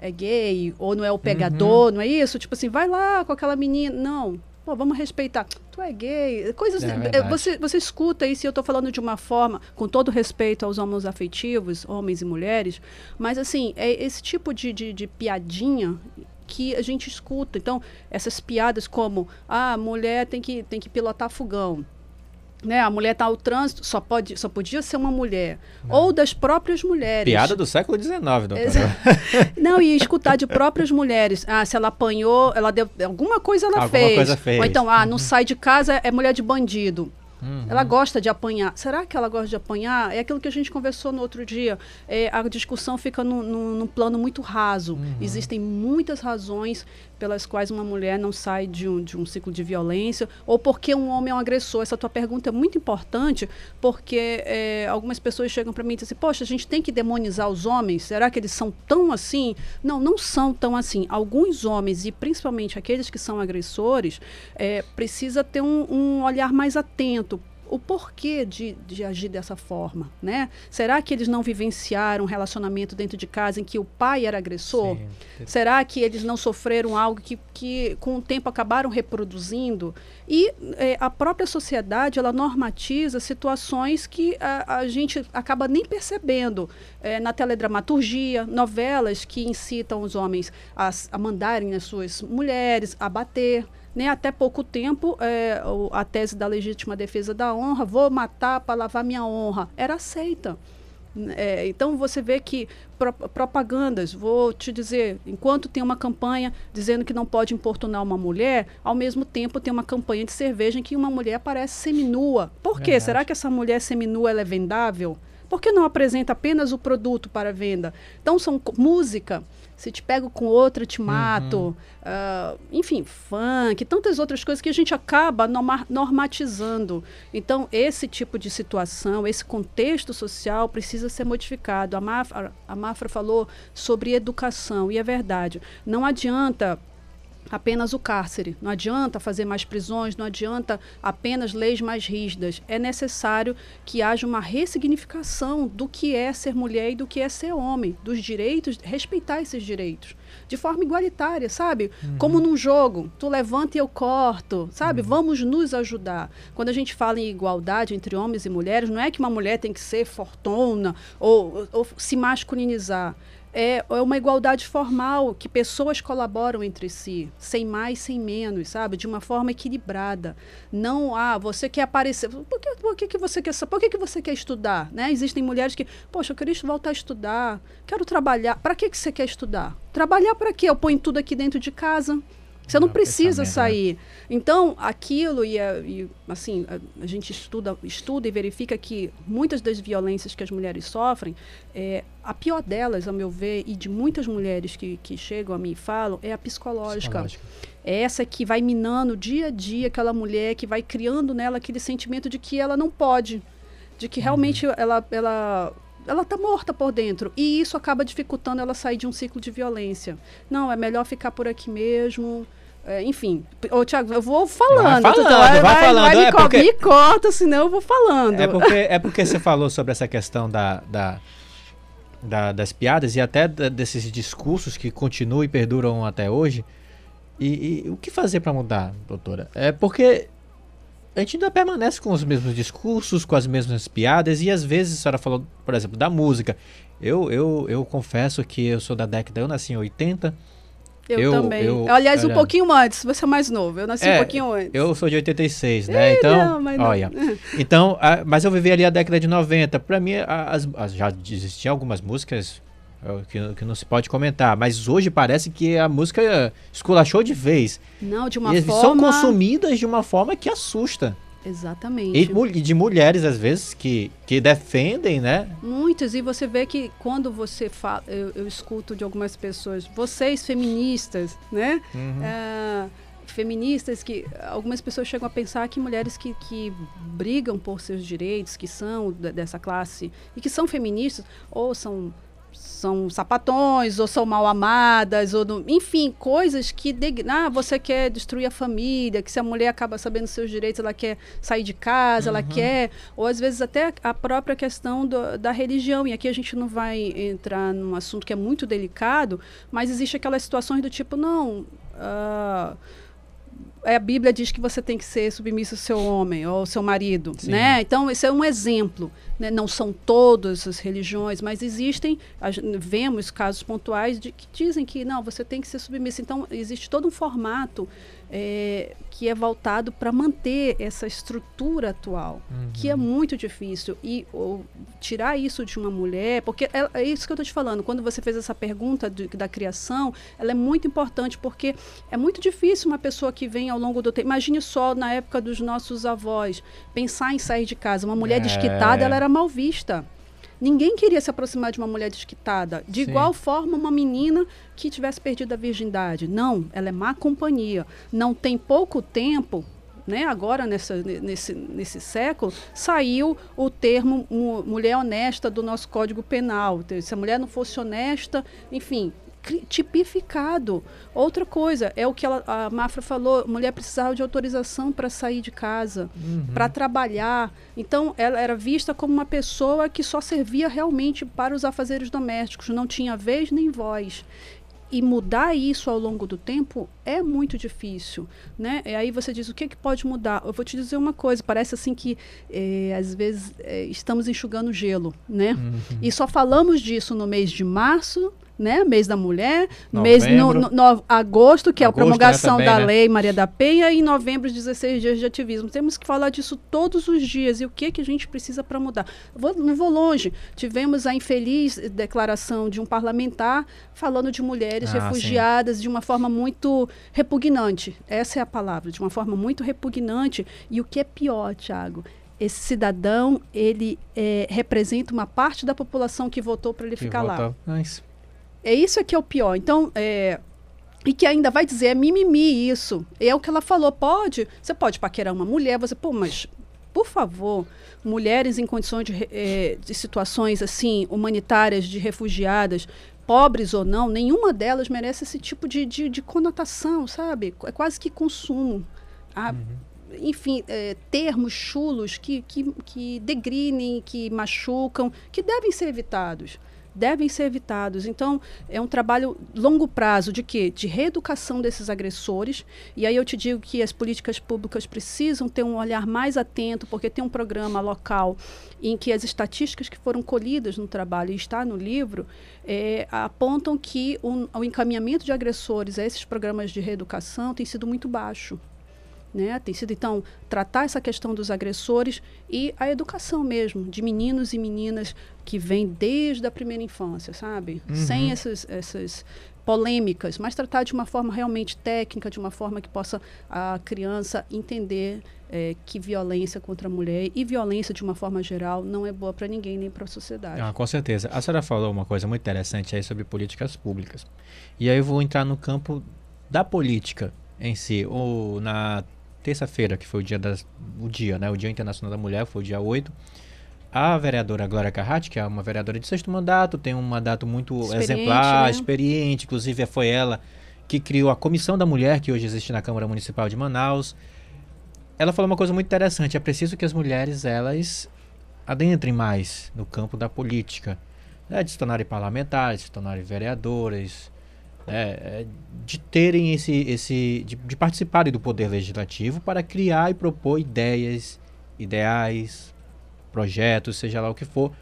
é gay ou não é o pegador, uhum. não é isso? Tipo assim, vai lá com aquela menina, não. Pô, vamos respeitar. Tu é gay. Coisas. É você, você escuta isso e eu estou falando de uma forma, com todo respeito aos homens afetivos, homens e mulheres, mas assim, é esse tipo de, de, de piadinha que a gente escuta. Então, essas piadas como ah, mulher tem que, tem que pilotar fogão. Né, a mulher está ao trânsito, só, pode, só podia ser uma mulher. Ou das próprias mulheres. Piada do século XIX. Exa- Não, e escutar de próprias mulheres. Ah, se ela apanhou, ela deu. Alguma coisa ela Alguma fez. coisa fez. Uhum. Ou então, ah, não sai de casa, é mulher de bandido. Ela gosta de apanhar. Será que ela gosta de apanhar? É aquilo que a gente conversou no outro dia. É, a discussão fica num, num- num plano muito raso. Uhum. Existem muitas razões pelas quais uma mulher não sai de um, de um ciclo de violência ou porque um homem é um agressor. Essa tua pergunta é muito importante porque é, algumas pessoas chegam para mim e dizem assim, poxa, a gente tem que demonizar os homens? Será que eles são tão assim? Não, não são tão assim. Alguns homens, e principalmente aqueles que são agressores, é, precisa ter um, um olhar mais atento o porquê de, de agir dessa forma, né? Será que eles não vivenciaram um relacionamento dentro de casa em que o pai era agressor? Sim. Será que eles não sofreram algo que, que com o tempo acabaram reproduzindo? E eh, a própria sociedade, ela normatiza situações que a, a gente acaba nem percebendo. Eh, na teledramaturgia, novelas que incitam os homens a, a mandarem as suas mulheres, a bater, né, até pouco tempo, é, a tese da legítima defesa da honra, vou matar para lavar minha honra, era aceita. É, então você vê que pro- propagandas, vou te dizer, enquanto tem uma campanha dizendo que não pode importunar uma mulher, ao mesmo tempo tem uma campanha de cerveja em que uma mulher aparece seminua. Por quê? Verdade. Será que essa mulher seminua é vendável? Por que não apresenta apenas o produto para venda? Então são música. Se te pego com outra, te mato. ah, enfim, funk, tantas outras coisas que a gente acaba norma- normatizando. Então, esse tipo de situação, esse contexto social precisa ser modificado. A Mafra, a Mafra falou sobre educação, e é verdade. Não adianta apenas o cárcere. Não adianta fazer mais prisões, não adianta apenas leis mais rígidas. É necessário que haja uma ressignificação do que é ser mulher e do que é ser homem, dos direitos, respeitar esses direitos. De forma igualitária, sabe? Como num jogo, tu levanta e eu corto, sabe? Vamos nos ajudar. Quando a gente fala em igualdade entre homens e mulheres, não é que uma mulher tem que ser fortuna ou, ou se masculinizar é, é uma igualdade formal, que pessoas colaboram entre si, sem mais, sem menos, sabe? De uma forma equilibrada. Não, ah, você quer aparecer. Por que, por que, que você quer Por que, que você quer estudar? Né? Existem mulheres que, poxa, eu queria voltar a estudar, quero trabalhar. Para que, que você quer estudar? Trabalhar para quê? Eu ponho tudo aqui dentro de casa. Você não Não, precisa né? sair. Então, aquilo e, a- e, assim, a, a gente estuda, estuda e verifica que muitas das violências que as mulheres sofrem, é, a pior delas, a meu ver, e de muitas mulheres que, que chegam a mim e falam, é a psicológica. Psicológica. É essa que vai minando dia a dia aquela mulher, que vai criando nela aquele sentimento de que ela não pode, de que realmente ela, ela, ela tá morta por dentro. E isso acaba dificultando ela sair de um ciclo de violência. Não, é melhor ficar por aqui mesmo. É, enfim, ô Tiago, eu vou falando. Vai tu falando, vai, vai vai- falando, vai me, é porque- me corta, senão eu vou falando. É porque, é porque você falou sobre essa questão da, da, da- das piadas e até da- desses discursos que continuam e perduram até hoje. E, e o que fazer para mudar, doutora? É porque a gente ainda permanece com os mesmos discursos, com as mesmas piadas, e às vezes a senhora falou, por exemplo, da música. Eu, eu, eu confesso que eu sou da década, eu nasci em 80, eu, eu- também. eu- Aliás, um pouquinho antes, você é mais novo. Eu nasci um É, pouquinho antes. eu sou de 86, né? Então, não, mas não. olha. Então, a- mas eu vivi ali a década de 90. Pra mim, as, as- já existiam algumas músicas é, que, que não se pode comentar, mas hoje parece que a música esculachou de vez. Não, de uma e são forma. consumidas de uma forma que assusta. Exatamente. E de mulheres, às vezes, que, que defendem, né? Muitas, e você vê que quando você fala, eu, eu escuto de algumas pessoas, vocês feministas, né? Uhum. Ah, feministas que algumas pessoas chegam a pensar que mulheres que, que brigam por seus direitos, que são dessa classe e que são feministas, ou são são sapatões, ou são mal amadas, ou não- enfim, coisas que deg- ah, você quer destruir a família, que se a mulher acaba sabendo seus direitos, ela quer sair de casa, ela quer, ou às vezes até a própria questão do- da religião. E aqui a gente não vai entrar num assunto que é muito delicado, mas existe aquelas situações do tipo, não, ah, a Bíblia diz que você tem que ser submisso ao seu homem ou ao seu marido, Sim. né? Então, esse é um exemplo. Né? Não são todas as religiões, mas existem, a vemos casos pontuais de que dizem que não, você tem que ser submisso. Então, existe todo um formato eh, que é voltado para manter essa estrutura atual, que é muito difícil. E o- tirar isso de uma mulher, porque é, é isso que eu estou te falando, quando você fez essa pergunta de- da criação, ela é muito importante, porque é muito difícil uma pessoa que vem ao longo do tempo. Imagine só na época dos nossos avós, pensar em sair de casa. Uma mulher É. desquitada, ela era mal vista. Ninguém queria se aproximar de uma mulher desquitada. De Sim. igual forma, uma menina que tivesse perdido a virgindade. Não, ela é má companhia. Não tem pouco tempo, né? Agora, nessa, nesse, nesse século, saiu o termo mu- mulher honesta do nosso Código Penal. Então, Se a mulher não fosse honesta, enfim, tipificado. Outra coisa, é o que ela, a Mafra falou, mulher precisava de autorização para sair de casa, para trabalhar. Então, ela era vista como uma pessoa que só servia realmente para os afazeres domésticos, não tinha vez nem voz. E mudar isso ao longo do tempo é muito difícil, né? E aí você diz, o que, que pode mudar? Eu vou te dizer uma coisa, parece assim que, eh, às vezes, eh, estamos enxugando gelo, né? E só falamos disso no mês de março, né? Mês da mulher, mês no, Novembro. no- no- agosto, que é a Agosto, né, promulgação também, da né? Lei Maria da Penha, e em novembro, os 16 dias de ativismo. Temos que falar disso todos os dias. E o que, que a gente precisa para mudar? Vou- não vou longe. Tivemos a infeliz declaração de um parlamentar falando de mulheres Ah, sim. refugiadas de uma forma muito repugnante. Essa é a palavra, de uma forma muito repugnante. E o que é pior, Tiago? Esse cidadão, ele eh, representa uma parte da população que votou para ele Que ficar lá. volta- Mas, É isso que é o pior. Então, é, e que ainda vai dizer, é mimimi isso. É o que ela falou, pode, você pode paquerar uma mulher, você, pô, mas, por favor, mulheres em condições de, eh, de situações, assim, humanitárias, de refugiadas, pobres ou não, nenhuma delas merece esse tipo de, de, de conotação, sabe? É quase que consumo. Ah, Enfim, eh, termos chulos que, que, que degrinem, que machucam, que devem ser evitados devem ser evitados. Então, é um trabalho longo prazo de quê? De reeducação desses agressores. E aí eu te digo que as políticas públicas precisam ter um olhar mais atento, porque tem um programa local em que as estatísticas que foram colhidas no trabalho e está no livro eh, apontam que o, o encaminhamento de agressores a esses programas de reeducação tem sido muito baixo. Né? Tem sido, então, tratar essa questão dos agressores e a educação mesmo, de meninos e meninas que vêm desde a primeira infância, sabe? Sem essas, essas polêmicas, mas tratar de uma forma realmente técnica, de uma forma que possa a criança entender eh, que violência contra a mulher e violência de uma forma geral não é boa para ninguém nem para a sociedade. ah, com certeza. A senhora falou uma coisa muito interessante aí sobre políticas públicas. E aí eu vou entrar no campo da política em si. Ou na terça-feira, que foi o dia, das, o dia, né? O Dia Internacional da Mulher, foi o dia 8. A vereadora Glória Carratti, que é uma vereadora de sexto mandato, tem um mandato muito Experiente, exemplar, né? experiente, inclusive foi ela que criou a Comissão da Mulher, que hoje existe na Câmara Municipal de Manaus. Ela falou uma coisa muito interessante, é preciso que as mulheres, elas adentrem mais no campo da política, né, de se tornarem parlamentares, de se tornarem vereadoras, né, é, de terem esse, esse de, de participarem do poder legislativo para criar e propor ideias, ideais, projetos, seja lá o que for,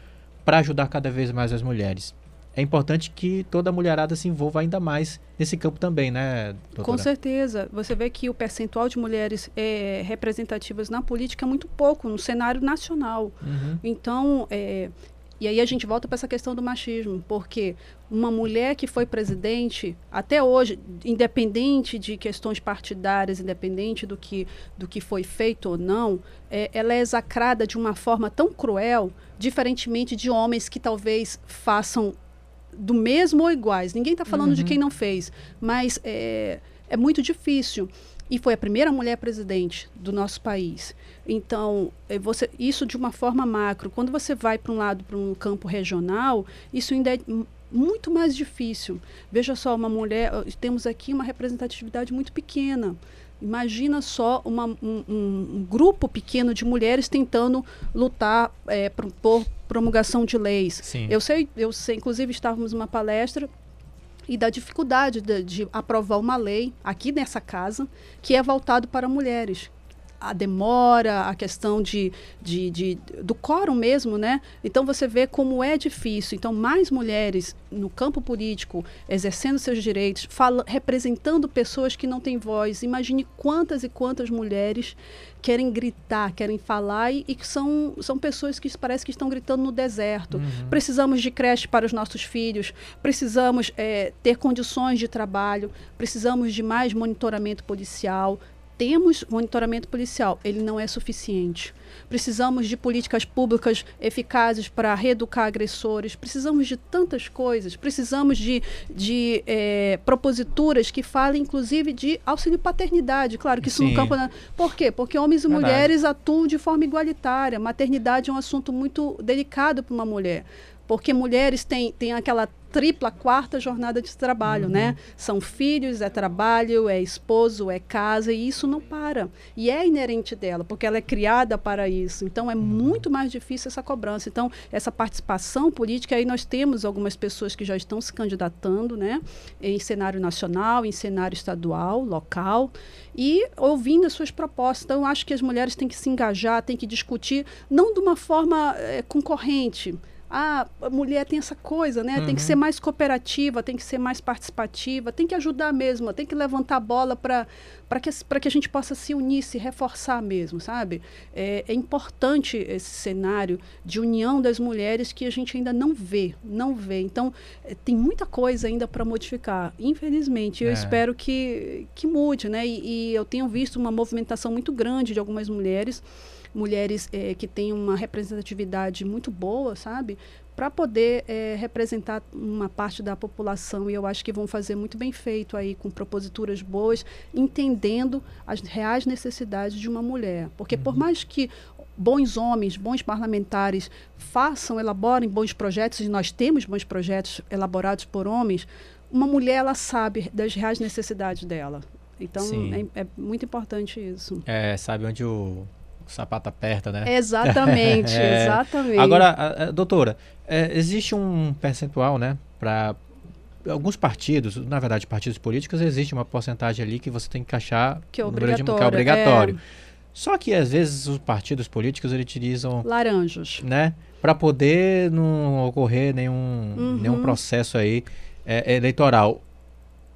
para ajudar cada vez mais as mulheres. É importante que toda a mulherada se envolva ainda mais nesse campo também, né, doutora? Com certeza. Você vê que o percentual de mulheres eh, representativas na política é muito pouco, no cenário nacional. Uhum. Então, é, e aí a gente volta para essa questão do machismo, porque uma mulher que foi presidente, até hoje, independente de questões partidárias, independente do que, do que foi feito ou não, é, ela é execrada de uma forma tão cruel, diferentemente de homens que talvez façam do mesmo ou iguais. Ninguém está falando de quem não fez, mas é, é muito difícil. E foi a primeira mulher presidente do nosso país. Então, é você, isso de uma forma macro. Quando você vai para um lado, para um campo regional, isso ainda é muito mais difícil. Veja só, uma mulher, eh, temos aqui uma representatividade muito pequena. Imagina só uma- um, um- grupo pequeno de mulheres tentando lutar eh, por, por promulgação de leis. Sim. Eu sei, eu sei, inclusive estávamos numa palestra e da dificuldade de, de aprovar uma lei aqui nessa casa que é voltado para mulheres, a demora, a questão de, de, de, do quórum mesmo, né? Então você vê como é difícil. Então, mais mulheres no campo político, exercendo seus direitos, fala, representando pessoas que não têm voz. Imagine quantas e quantas mulheres querem gritar, querem falar e, que são, são pessoas que parece que estão gritando no deserto. Uhum. Precisamos de creche para os nossos filhos, precisamos é, ter condições de trabalho, precisamos de mais monitoramento policial, temos monitoramento policial, ele não é suficiente. Precisamos de políticas públicas eficazes para reeducar agressores, precisamos de tantas coisas, precisamos de, de é, proposituras que falem, inclusive, de auxílio paternidade. Claro que isso Sim. no campo. Por quê? Porque homens e Verdade. mulheres atuam de forma igualitária. Maternidade é um assunto muito delicado para uma mulher porque mulheres têm, têm aquela tripla, quarta jornada de trabalho, uhum. né? São filhos, é trabalho, é esposo, é casa, e isso não para. E é inerente dela, porque ela é criada para isso. Então é uhum. muito mais difícil essa cobrança. Então, essa participação política, aí nós temos algumas pessoas que já estão se candidatando, né? Em cenário nacional, em cenário estadual, local, e ouvindo as suas propostas. Então, eu acho que as mulheres têm que se engajar, têm que discutir, não de uma forma é, concorrente ah, a mulher tem essa coisa, né? Uhum. Tem que ser uhum. mais cooperativa, tem que ser mais participativa, tem que ajudar mesmo, tem que levantar a bola para que, que a gente possa se unir, se reforçar mesmo, sabe? É, é, importante esse cenário de união das mulheres que a gente ainda não vê, não vê. Então, é, tem muita coisa ainda para modificar. Infelizmente, eu é. espero que, que mude, né? E, e eu tenho visto uma movimentação muito grande de algumas mulheres mulheres é, que têm uma representatividade muito boa, sabe? Para poder é, representar uma parte da população. E eu acho que vão fazer muito bem feito aí, com proposituras boas, entendendo as reais necessidades de uma mulher. Porque uhum. por mais que bons homens, bons parlamentares façam, elaborem bons projetos, e nós temos bons projetos elaborados por homens, uma mulher ela sabe das reais necessidades dela. Então é, é, muito importante isso. É, sabe onde o o sapato aperta, né? Exatamente, é. exatamente. Agora, a, a, doutora, é, existe um percentual, né, para alguns partidos, na verdade, partidos políticos, existe uma porcentagem ali que você tem que encaixar que é obrigatório. De, que é obrigatório. É... Só que às vezes os partidos políticos eles utilizam laranjas, né, para poder não ocorrer nenhum uhum. nenhum processo aí é, eleitoral.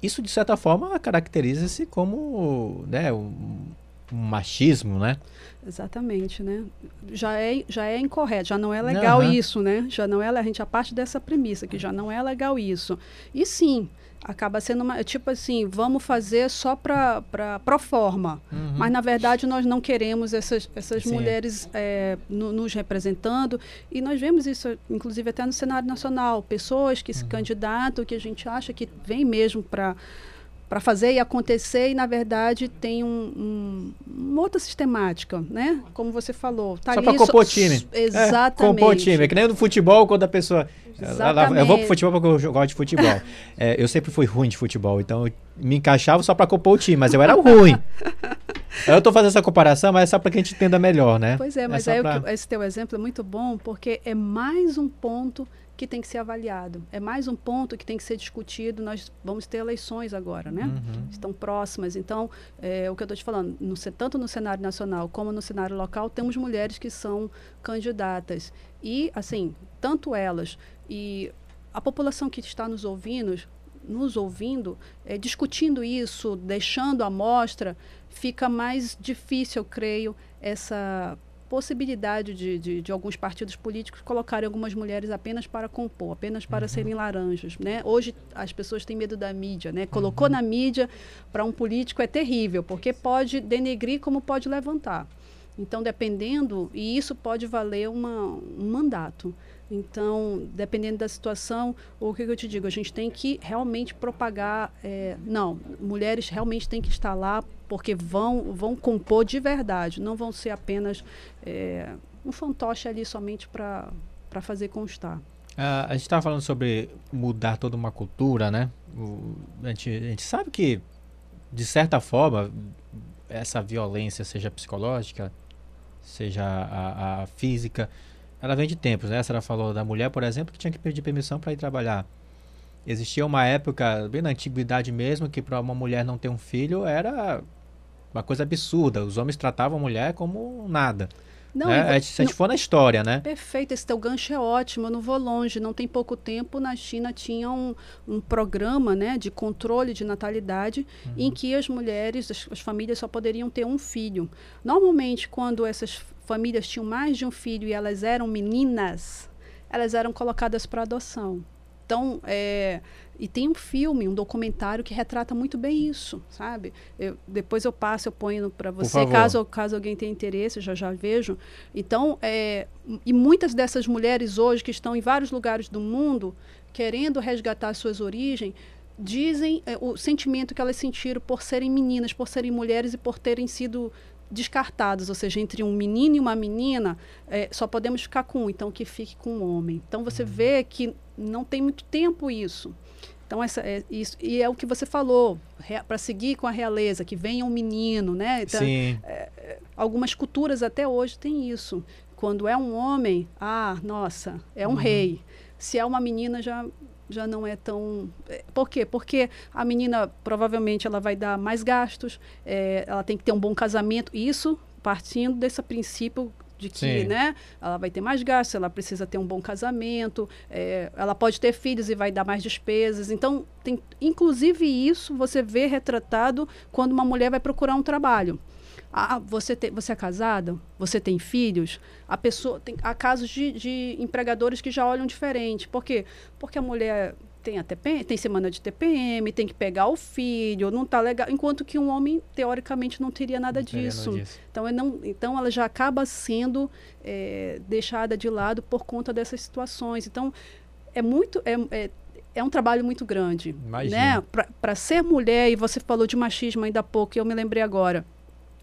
Isso de certa forma caracteriza-se como, né, um, um machismo, né? Exatamente, né? Já é, já é incorreto, já não é legal uhum. isso, né? Já não é, a gente a parte dessa premissa que já não é legal isso. E sim, acaba sendo uma, tipo assim, vamos fazer só para pro forma, uhum. mas na verdade nós não queremos essas essas mulheres é, no, nos representando e nós vemos isso inclusive até no cenário nacional, pessoas que se uhum. candidatam que a gente acha que vem mesmo para para fazer e acontecer e na verdade tem um, um, uma outra sistemática, né? Como você falou, tá só para compor o time. Exatamente. É, compor time, é que nem no futebol quando a pessoa Exatamente. eu vou pro futebol porque eu gosto de futebol. é, eu sempre fui ruim de futebol, então eu me encaixava só para compor o time, mas eu era ruim. eu tô fazendo essa comparação, mas é só para que a gente entenda melhor, né? Pois é, é mas é aí pra... esse teu exemplo é muito bom porque é mais um ponto que tem que ser avaliado. É mais um ponto que tem que ser discutido. Nós vamos ter eleições agora, né? Uhum. Estão próximas. Então, é, o que eu estou te falando, no, tanto no cenário nacional como no cenário local, temos mulheres que são candidatas. E, assim, tanto elas e a população que está nos ouvindo, nos ouvindo, é, discutindo isso, deixando a mostra, fica mais difícil, eu creio, essa possibilidade de, de, de, alguns partidos políticos colocarem algumas mulheres apenas para compor, apenas para uhum. serem laranjas. Né? Hoje as pessoas têm medo da mídia. Né? Colocou uhum. na mídia para um político é terrível, porque pode denegrir como pode levantar. Então, dependendo, e isso pode valer uma, um mandato. Então, dependendo da situação, o que eu te digo, a gente tem que realmente propagar. É, não, mulheres realmente têm que estar lá porque vão, vão compor de verdade, não vão ser apenas é, um fantoche ali somente para fazer constar. Uh, a gente estava falando sobre mudar toda uma cultura, né? O, a, gente, a gente sabe que, de certa forma, essa violência, seja psicológica, seja a, a física, ela vem de tempos, né? A senhora falou da mulher, por exemplo, que tinha que pedir permissão para ir trabalhar. existia uma época, bem na antiguidade mesmo, que para uma mulher não ter um filho era uma coisa absurda. Os homens tratavam a mulher como nada. Não, né? É, Se a gente for na história, né? Perfeito, esse teu gancho é ótimo, eu não vou longe. Não tem pouco tempo, na China tinha um, um programa né, de controle de natalidade em que as mulheres, as, as famílias só poderiam ter um filho. Normalmente, quando essas famílias tinham mais de um filho e elas eram meninas, elas eram colocadas para adoção. Então, é, e tem um filme, um documentário que retrata muito bem isso, sabe? Eu- depois eu passo, eu ponho para você, caso, caso alguém tenha interesse, já já vejo. Então, é, e muitas dessas mulheres hoje que estão em vários lugares do mundo querendo resgatar suas origens, dizem é, o sentimento que elas sentiram por serem meninas, por serem mulheres e por terem sido descartadas, ou seja, entre um menino e uma menina, é, só podemos ficar com um, então que fique com um homem. Então você vê que não tem muito tempo isso. Então essa é isso e é o que você falou para seguir com a realeza que venha um menino, né? Então, Sim. algumas culturas até hoje têm isso. Quando é um homem, ah, nossa, é um rei. Se é uma menina, já, já não é tão. é, Por quê? Porque a menina provavelmente ela vai dar mais gastos, é, ela tem que ter um bom casamento. Isso partindo desse princípio de que, Sim. né, ela vai ter mais gastos, ela precisa ter um bom casamento, é, ela pode ter filhos e vai dar mais despesas. Então, tem, inclusive isso você vê retratado quando uma mulher vai procurar um trabalho. Ah, você, te, você é casada? Você tem filhos? A pessoa tem, há casos de, de empregadores que já olham diferente. Por quê? Porque a mulher tem, a TPM, tem semana de TPM, tem que pegar o filho, não está legal. Enquanto que um homem, teoricamente, não teria nada Não teria disso. nada disso. Então, é não, então ela já acaba sendo eh, deixada de lado por conta dessas situações. Então, é muito. É, é, é um trabalho muito grande. Imagino. Né? Para ser mulher, e você falou de machismo ainda há pouco, e eu me lembrei agora.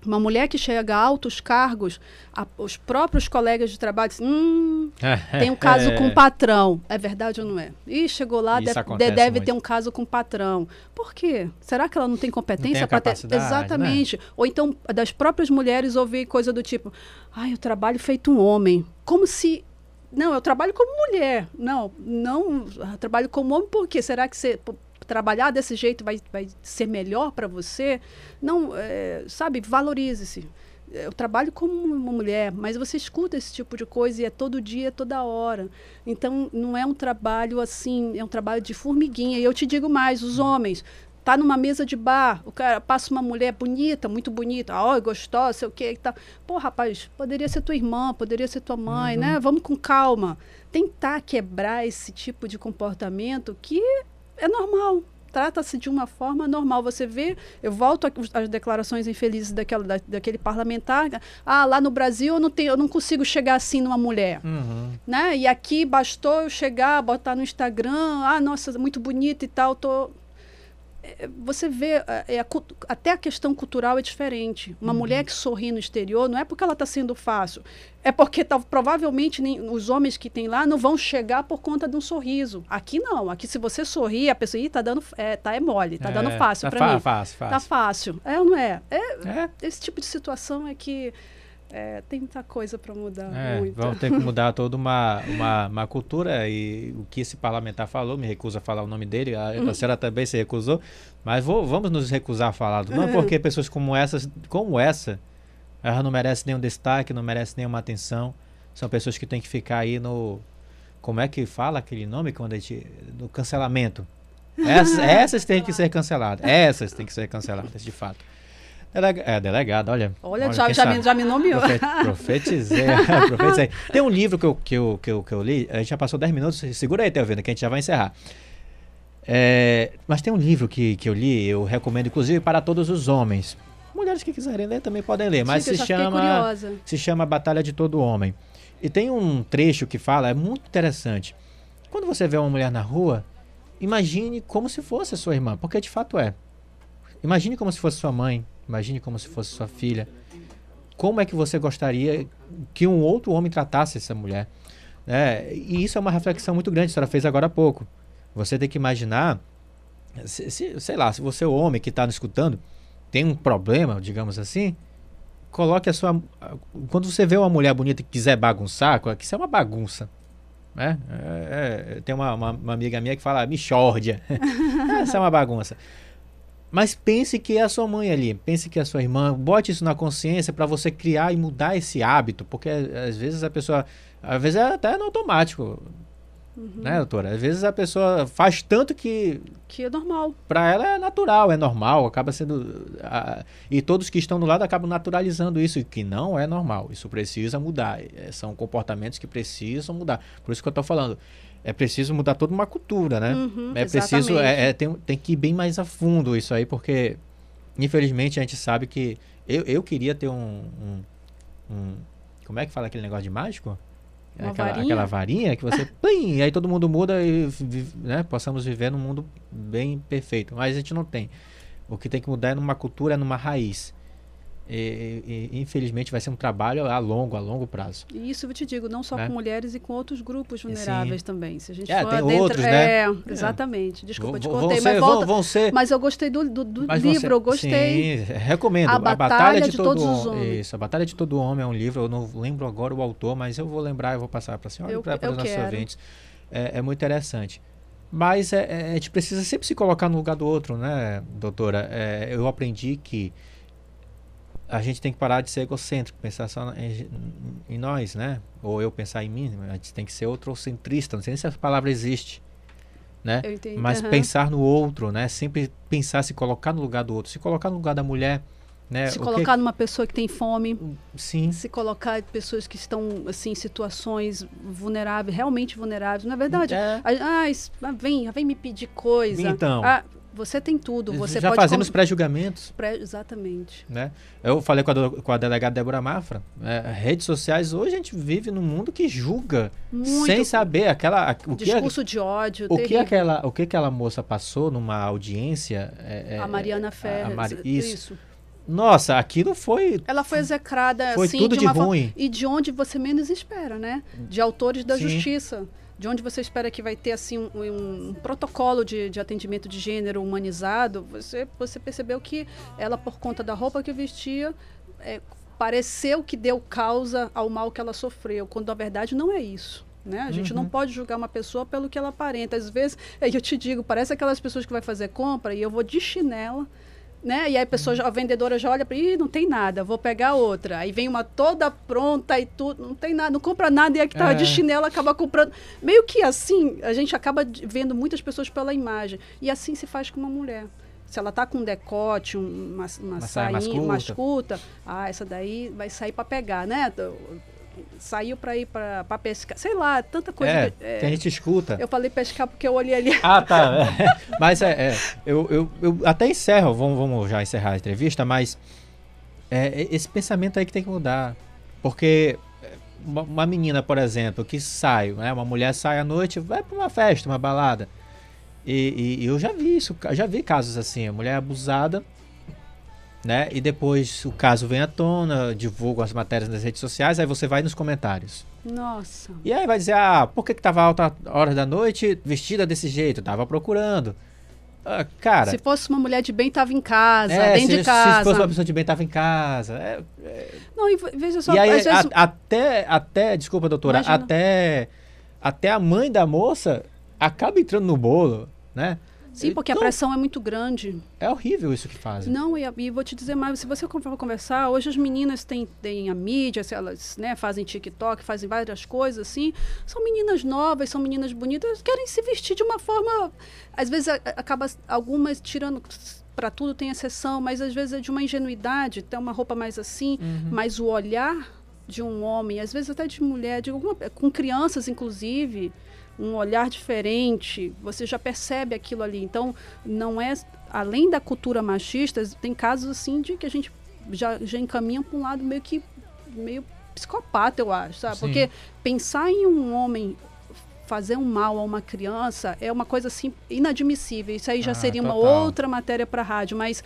Uma mulher que chega a altos cargos, a- os próprios colegas de trabalho dizem, hum, tem um caso com o patrão. É verdade ou não é? Ih, chegou lá, deve, acontece deve muito. ter um caso com o patrão. Por quê? Será que ela não tem competência para ter? né? Exatamente. Ou então, das próprias mulheres ouvir coisa do tipo, ai, eu trabalho feito um homem. Como se. Não, eu trabalho como mulher. Não, não, trabalho como homem por quê? Será que você. Trabalhar desse jeito vai, vai ser melhor para você? Não, é, sabe, valorize-se. Eu trabalho como uma mulher, mas você escuta esse tipo de coisa e é todo dia, toda hora. Então, não é um trabalho assim, é um trabalho de formiguinha. E eu te digo mais, os homens, tá numa mesa de bar, o cara passa uma mulher bonita, muito bonita, ó, gostosa, sei o que, tá. Pô, rapaz, poderia ser tua irmã, poderia ser tua mãe, né? Vamos com calma. Tentar quebrar esse tipo de comportamento que é normal. Trata-se de uma forma normal. Você vê, eu volto às declarações infelizes daquela, da- daquele parlamentar. Ah, lá no Brasil eu não, tenho, eu não consigo chegar assim numa mulher Uhum. né? E aqui bastou eu chegar, botar no Instagram, ah, nossa, muito bonita e tal, tô você vê é, é, a até a questão cultural é diferente. Uma mulher que sorri no exterior não é porque ela está sendo fácil, é porque tá, provavelmente nem, os homens que tem lá não vão chegar por conta de um sorriso. Aqui não, aqui se você sorrir a pessoa, Ih, tá dando, é, tá é mole, tá dando É, fácil tá para mim. Fácil, Tá fácil. fácil. É ou não é? é? É. Esse tipo de situação é que é, tem muita coisa para mudar. É, vamos ter que mudar toda uma, uma, uma cultura e o que esse parlamentar falou, me recuso a falar o nome dele, a, a senhora também se recusou, mas vou- vamos nos recusar a falar. Não Uhum. porque pessoas como essas, como essa, elas não merecem nenhum destaque, não merecem nenhuma atenção, são pessoas que têm que ficar aí no, como é que fala aquele nome quando a gente, no cancelamento. Essas, essas têm que ser canceladas, essas têm que ser canceladas, de fato. Delega, é, delegado, olha. Olha, já, quem já, sabe? me, já me nomeou. Profe- Profetizei, profetizei. Tem um livro que eu, que, eu, que, eu, que eu li, a gente já passou 10 minutos, segura aí, Teovina, que a gente já vai encerrar. É, mas tem um livro que, que eu li, eu recomendo inclusive para todos os homens. Mulheres que quiserem ler também podem ler, mas Diga, se já chama, se chama Batalha de Todo Homem. E tem um trecho que fala, é muito interessante. Quando você vê uma mulher na rua, imagine como se fosse a sua irmã, porque de fato é. Imagine como se fosse sua mãe, imagine como se fosse sua filha. Como é que você gostaria que um outro homem tratasse essa mulher? né? e isso é uma reflexão muito grande, a senhora fez agora há pouco. Você tem que imaginar, se, se- sei lá, se você é o homem que está nos escutando, tem um problema, digamos assim, coloque a sua. Quando você vê uma mulher bonita que quiser bagunçar, que isso é uma bagunça. né? É, é, tem uma, uma, uma amiga minha que fala michórdia. Essa é uma bagunça. Mas pense que é a sua mãe ali, pense que é a sua irmã, bote isso na consciência para você criar e mudar esse hábito, porque às vezes a pessoa, às vezes é até no automático, né, doutora? Às vezes a pessoa faz tanto que Que é normal. para ela é natural, é normal, acaba sendo a- e todos que estão do lado acabam naturalizando isso, que não é normal. Isso precisa mudar. É, são comportamentos que precisam mudar. Por isso que eu estou falando, é preciso mudar toda uma cultura, né? Uhum, é preciso, é, é- tem, tem que ir bem mais a fundo isso aí, porque infelizmente a gente sabe que eu, eu queria ter um, um- um- como é que fala aquele negócio de mágico? Uma aquela, varinha? aquela varinha que você plim, e aí todo mundo muda e né, possamos viver num mundo bem perfeito. Mas a gente não tem. O que tem que mudar é numa cultura, é numa raiz. E, e- infelizmente vai ser um trabalho a longo, a longo prazo. E isso eu te digo, não só Né? com mulheres e com outros grupos vulneráveis também. Se a gente É, for tem adentrar- outros, né? É, exatamente. Desculpa, te Vão- cortei, ser- mas volta. vão ser- Mas eu gostei do, do, do livro, eu gostei. Sim, recomendo. A A, Batalha, Batalha de, de Todo Todos os Homem. Homens. Isso, A Batalha de Todo Homem é um livro, eu não lembro agora o autor, mas eu vou lembrar, eu vou passar para a senhora e para os nossos ouvintes. É, é muito interessante. Mas é- é- a gente precisa sempre se colocar no lugar do outro, né, doutora? É, eu aprendi que a gente tem que parar de ser egocêntrico, pensar só em, em nós, né? Ou eu pensar em mim, a gente tem que ser outrocentrista, não sei nem se essa palavra existe, né? Eu entendi. Mas aham. pensar no outro, né? Sempre pensar, se colocar no lugar do outro, se colocar no lugar da mulher, né? Se O que- colocar numa pessoa que tem fome, Sim, se colocar em pessoas que estão assim em situações vulneráveis, realmente vulneráveis. Na verdade, É. ah, ah, vem, vem me pedir coisa. Então. Ah, você tem tudo, você já fazemos com- pré-julgamentos, pré- exatamente. né? Eu falei com a, do- com a delegada Débora Mafra, é, redes sociais, hoje a gente vive num mundo que julga, Muito sem saber aquela... O que, discurso de ódio, o que aquela, o que aquela moça passou numa audiência... é, é, a Mariana a Ferreira. Mari- isso. isso. Nossa, aquilo foi... Ela foi execrada Foi assim, tudo de de uma forma- ruim. e de onde você menos espera, né? De autores da Sim. justiça. De onde você espera que vai ter assim um, um- protocolo de, de atendimento de gênero humanizado, você, você percebeu que ela, por conta da roupa que vestia, é, pareceu que deu causa ao mal que ela sofreu, quando na verdade não é isso. Né? A gente Uhum. não pode julgar uma pessoa pelo que ela aparenta. Às vezes, eu te digo, parece aquelas pessoas que vai fazer compra e eu vou de chinela, né? E aí a pessoa, a vendedora já olha para ih, não tem nada, vou pegar outra. Aí vem uma toda pronta e tudo, não tem nada, não compra nada e a que tava de É. chinela acaba comprando. Meio que assim, a gente acaba de- vendo muitas pessoas pela imagem. E assim se faz com uma mulher. Se ela tá com um decote, um- uma, uma, Uma saia mais curta, ah, essa daí vai sair para pegar, né? Saiu para ir para pescar, sei lá, tanta coisa. É, que- é, que a gente escuta. eu falei pescar porque eu olhei ali. Ah, tá. É. Mas é, é, eu, eu, eu até encerro, vamos, vamos já encerrar a entrevista, mas é, esse pensamento aí que tem que mudar. Porque é, uma, uma menina, por exemplo, que sai, né, uma mulher sai à noite, vai para uma festa, uma balada. E, e eu já vi isso, já vi casos assim, a mulher é abusada, né? E depois o caso vem à tona, divulgam as matérias nas redes sociais, aí você vai nos comentários. Nossa. E aí vai dizer, ah, por que, que tava alta hora da noite vestida desse jeito? Tava procurando. Ah, cara, Se fosse uma mulher de bem, tava em casa, é, dentro se, de casa. se fosse uma pessoa de bem, tava em casa. É, Não, e ve- veja só, e aí, vezes, a- até, até, desculpa, doutora, Imagina. até, até a mãe da moça acaba entrando no bolo, né? Sim, porque a pressão é muito grande. É horrível isso que fazem. Não, e, e vou te dizer mais, se você for conversar, hoje as meninas têm, têm a mídia, elas né, fazem TikTok, fazem várias coisas assim, são meninas novas, são meninas bonitas, querem se vestir de uma forma, às vezes a- acaba algumas tirando para tudo tem exceção, mas às vezes é de uma ingenuidade, tem uma roupa mais assim, Uhum. mas o olhar de um homem, às vezes até de mulher, de alguma, com crianças inclusive, um olhar diferente, você já percebe aquilo ali. Então, não é além da cultura machista, tem casos assim de que a gente já, já encaminha para um lado meio que meio psicopata, eu acho, sabe? Sim. Porque pensar em um homem fazer um mal a uma criança é uma coisa assim inadmissível. Isso aí já Ah, seria uma total. outra matéria para rádio, mas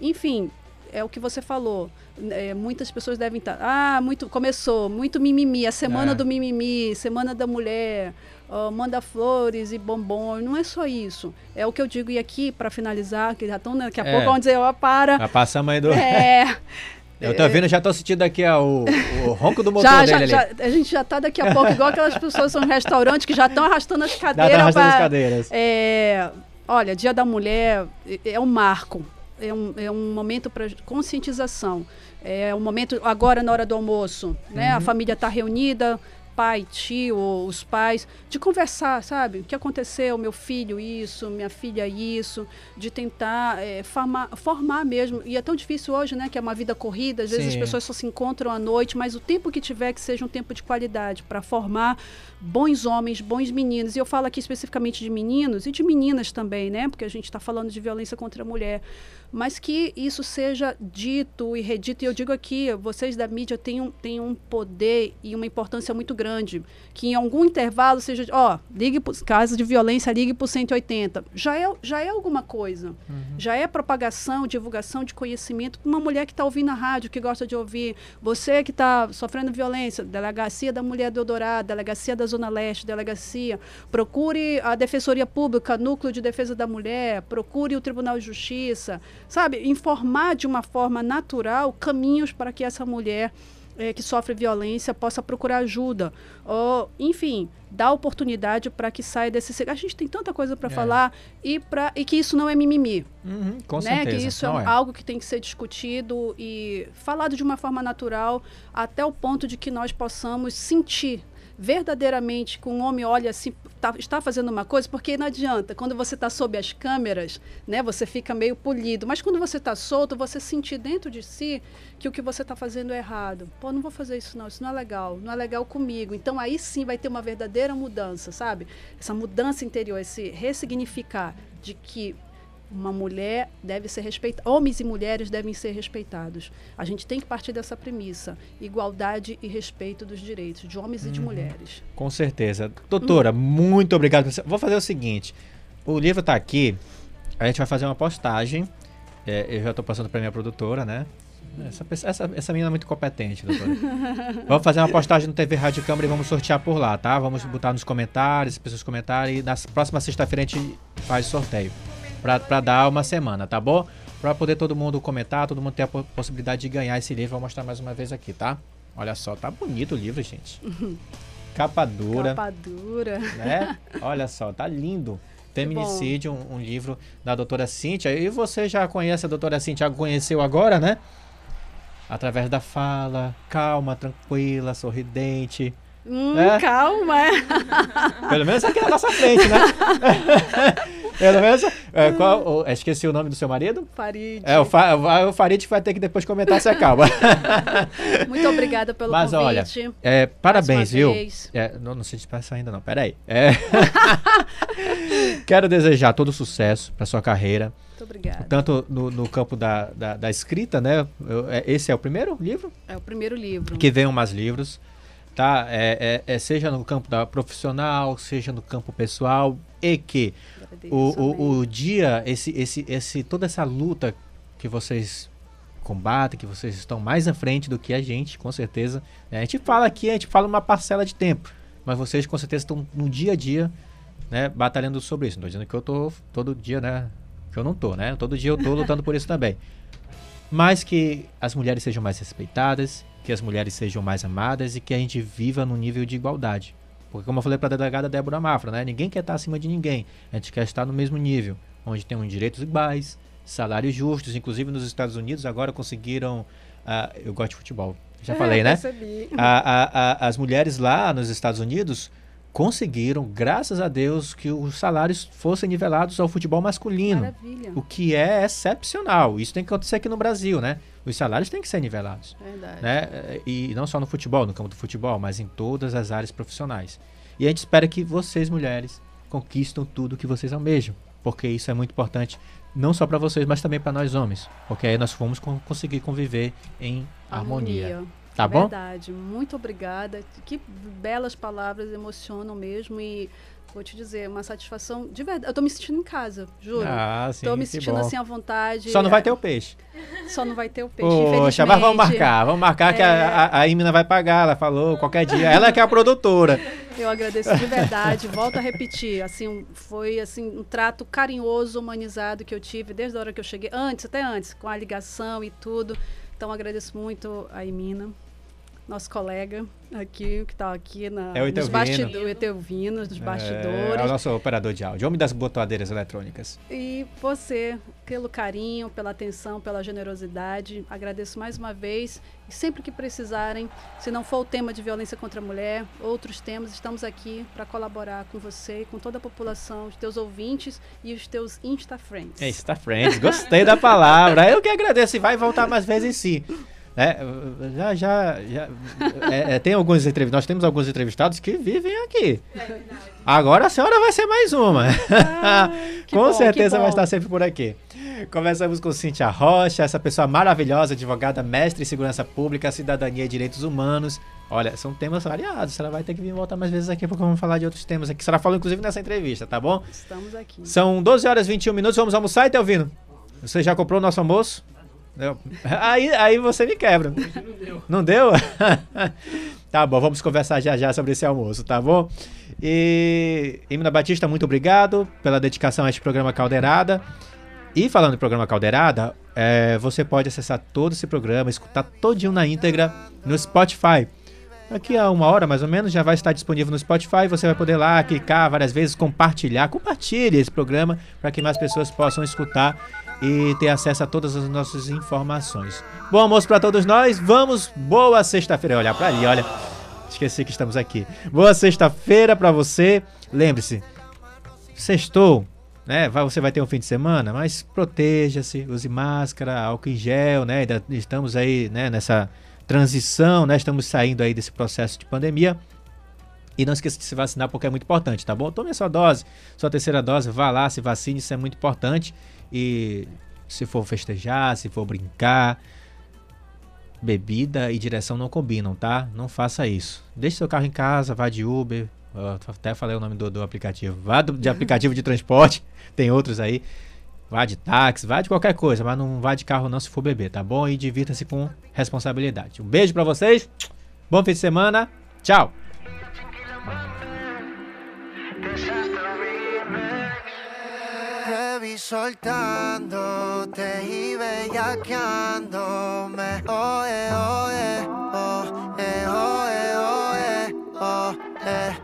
enfim, é o que você falou. É, muitas pessoas devem estar. Ah, muito começou, muito mimimi, a semana É. do mimimi, semana da mulher, ó, manda flores e bombom. Não é só isso. É o que eu digo e aqui para finalizar, que já estão daqui a É. pouco vão dizer, ó, para. Já passamos aí do... É, Eu tô vendo, já tô sentindo aqui ó, o, o ronco do motor Já, dele já, já- a gente já tá daqui a pouco, igual aquelas pessoas são em restaurante que já estão arrastando as cadeiras. pra arrastando as pra- cadeiras. É, olha, Dia da Mulher é- é um marco, é um, é um momento para conscientização. É um momento agora na hora do almoço, né? Uhum. A família está reunida, pai, tio, os pais, de conversar, sabe? O que aconteceu, meu filho isso, minha filha isso, de tentar é, formar, formar mesmo. E é tão difícil hoje, né? Que é uma vida corrida, às vezes Sim. as pessoas só se encontram à noite, mas o tempo que tiver que seja um tempo de qualidade para formar bons homens, bons meninos. E eu falo aqui especificamente de meninos e de meninas também, né? Porque a gente está falando de violência contra a mulher. Mas que isso seja dito e redito. E eu digo aqui, vocês da mídia têm um, têm um poder e uma importância muito grande. Que em algum intervalo seja, ó, ligue por caso de violência, ligue por 180. Já é, já é alguma coisa. Já é propagação, divulgação de conhecimento para uma mulher que está ouvindo a rádio, que gosta de ouvir. Você que está sofrendo violência, delegacia da mulher do Eldorado, delegacia da Zona Leste, delegacia. Procure a Defensoria Pública, Núcleo de Defesa da Mulher, procure o Tribunal de Justiça. Sabe, informar de uma forma natural caminhos para que essa mulher eh, que sofre violência possa procurar ajuda. Ou, enfim, dar oportunidade para que saia desse. A gente tem tanta coisa para É. falar e, pra, e que isso não é mimimi Uhum, com né? certeza. Que isso é, um- algo que tem que ser discutido e falado de uma forma natural, até o ponto de que nós possamos sentir verdadeiramente que um homem olha assim, tá- está fazendo uma coisa, porque não adianta, quando você está sob as câmeras, né, você fica meio polido, mas quando você está solto, você sentir dentro de si que o que você está fazendo é errado. Pô, não vou fazer isso não, isso não é legal, não é legal comigo. Então aí sim vai ter uma verdadeira mudança, sabe? Essa mudança interior, esse ressignificar de que uma mulher deve ser respeitada, homens e mulheres devem ser respeitados. A gente tem que partir dessa premissa: igualdade e respeito dos direitos de homens e de mulheres. Com certeza. Doutora, muito obrigado. Vou fazer o seguinte: o livro está aqui, a gente vai fazer uma postagem. É, eu já estou passando para minha produtora, né? Essa, pessoa- essa, essa menina é muito competente, doutora. vamos fazer uma postagem no TV Rádio Câmara e vamos sortear por lá, tá? Vamos botar nos comentários, as pessoas comentarem e na próxima sexta-feira a gente faz sorteio. Pra, pra dar uma semana, tá bom? Pra poder todo mundo comentar, todo mundo ter a po- possibilidade de ganhar esse livro. Vou mostrar mais uma vez aqui, tá? Olha só, tá bonito o livro, gente. Capa dura Capa dura. né? Olha só, tá lindo. Feminicídio, um, um livro da doutora Cíntia. E você já conhece a doutora Cíntia, conheceu agora, né? Através da fala, calma, tranquila, sorridente. Hum, É? Calma, é. Pelo menos aqui na nossa frente, né? Pelo menos. é, qual, o- esqueci o nome do seu marido? Farid. É, o, Fa, o Farid vai ter que depois comentar se é calma. Muito obrigada pelo Mas olha, convite. é, parabéns, viu? É, não, não se despeça ainda não, peraí. É. Quero desejar todo sucesso para sua carreira, Muito obrigada. tanto no, no campo da, da, da escrita, né? Eu- é, esse é o primeiro livro? É o primeiro livro. Que venham mais livros, tá? É, é- é seja no campo da profissional, seja no campo pessoal, e que o, o, o dia, esse, esse, esse, toda essa luta que vocês combatem, que vocês estão mais à frente do que a gente, com certeza. né? A gente fala aqui, a gente fala uma parcela de tempo, mas vocês com certeza estão no dia a dia, né, batalhando sobre isso. Não tô dizendo que eu tô todo dia, né, que eu não tô, né? Todo dia eu tô lutando por isso também. Mas que as mulheres sejam mais respeitadas, que as mulheres sejam mais amadas e que a gente viva num nível de igualdade. Porque como eu falei para a delegada Débora Mafra, né? Ninguém quer estar acima de ninguém. A gente quer estar no mesmo nível, onde tem um direitos iguais, salários justos. Inclusive nos Estados Unidos agora conseguiram. ah, eu gosto de futebol. Já falei, né? Percebi. A- a- a- as mulheres lá nos Estados Unidos conseguiram, graças a Deus, que os salários fossem nivelados ao futebol masculino. Maravilha. O que é excepcional. Isso tem que acontecer aqui no Brasil, né? Os salários têm que ser nivelados Verdade. né? E não só no futebol, no campo do futebol, mas em todas as áreas profissionais. E a gente espera que vocês, mulheres, conquistam tudo que vocês almejam, porque isso é muito importante, não só para vocês, mas também para nós homens, porque aí nós vamos con- conseguir conviver em harmonia. Tá É bom? Verdade. Muito obrigada. Que belas palavras emocionam mesmo e vou te dizer, uma satisfação de verdade. Eu tô me sentindo em casa, juro. Ah, sim, tô me sentindo assim à vontade. Só não vai ter o peixe. Só não vai ter o peixe, Poxa, mas vamos marcar, vamos marcar que É. a, a, a Imina vai pagar, ela falou, qualquer dia. Ela que é a produtora. Eu agradeço de verdade. Volto a repetir, assim, foi assim um trato carinhoso, humanizado que eu tive desde a hora que eu cheguei, antes, até antes, com a ligação e tudo. Então agradeço muito a Imina, nosso colega aqui, que está aqui na, É o nos bastidores, Etelvino, nos É, bastidores. é o nosso operador de áudio, homem das botoadeiras eletrônicas. E você, pelo carinho, pela atenção, pela generosidade, agradeço mais uma vez. E sempre que precisarem, se não for o tema de violência contra a mulher, outros temas, estamos aqui para colaborar com você e com toda a população, os teus ouvintes e os teus Insta Friends. É, está friends, gostei da palavra. Eu que agradeço e vai voltar mais vezes sim. É, já, já, já é, é, tem alguns entrevistados, nós temos alguns entrevistados que vivem aqui. Agora a senhora vai ser mais uma. Ah, com bom, certeza vai estar sempre por aqui. Começamos com Cíntia Rocha, essa pessoa maravilhosa, advogada, mestre em segurança pública, cidadania e direitos humanos. Olha, são temas variados. A senhora vai ter que vir voltar mais vezes aqui porque vamos falar de outros temas aqui. A senhora falou inclusive nessa entrevista, tá bom? Estamos aqui. São 12 horas e 21 minutos, vamos almoçar, Telvino? Você já comprou o nosso almoço? Não. Aí, aí você me quebra. Não deu. tá bom, vamos conversar já já sobre esse almoço, tá bom? E Emina Batista, muito obrigado pela dedicação a este programa Caldeirada. E falando em programa Caldeirada, é, você pode acessar todo esse programa, escutar todinho na íntegra no Spotify. Daqui a uma hora, mais ou menos, já vai estar disponível no Spotify. Você vai poder lá clicar várias vezes, compartilhar. Compartilhe esse programa para que mais pessoas possam escutar e ter acesso a todas as nossas informações. Bom almoço para todos nós. Vamos. Boa sexta-feira. Olhar para ali, olha. Esqueci que estamos aqui. Boa sexta-feira para você. Lembre-se, sextou, né? Você vai ter um fim de semana, mas proteja-se, use máscara, álcool em gel, né? Ainda estamos aí, né, nessa transição, né? Estamos saindo aí desse processo de pandemia. E não esqueça de se vacinar porque é muito importante, tá bom? Tome a sua dose, sua terceira dose, vá lá, se vacine, isso é muito importante. E se for festejar, se for brincar, bebida e direção não combinam, tá? Não faça isso. Deixe seu carro em casa, vá de Uber, ó, até falei o nome do, do aplicativo. Vá do- de aplicativo de transporte, tem outros aí. Vá de táxi, vá de qualquer coisa, mas não vá de carro não se for beber, tá bom? E divirta-se com responsabilidade. Um beijo pra vocês, bom fim de semana, tchau! Vi soltándote y bellaqueándome. Oye, oye, oh, eh, oye, oye, oh, eh.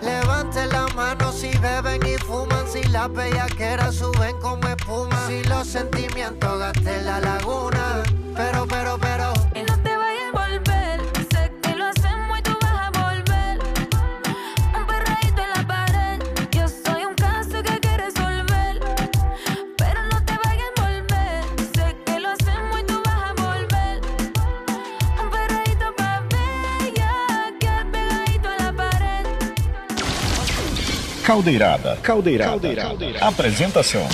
Levanten la mano si beben y fuman, si las bellaqueras suben como espuma, si los sentimientos gasten la laguna. Pero, pero, pero. Caldeirada. Caldeirada. Apresentação: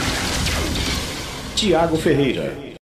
Tiago Ferreira.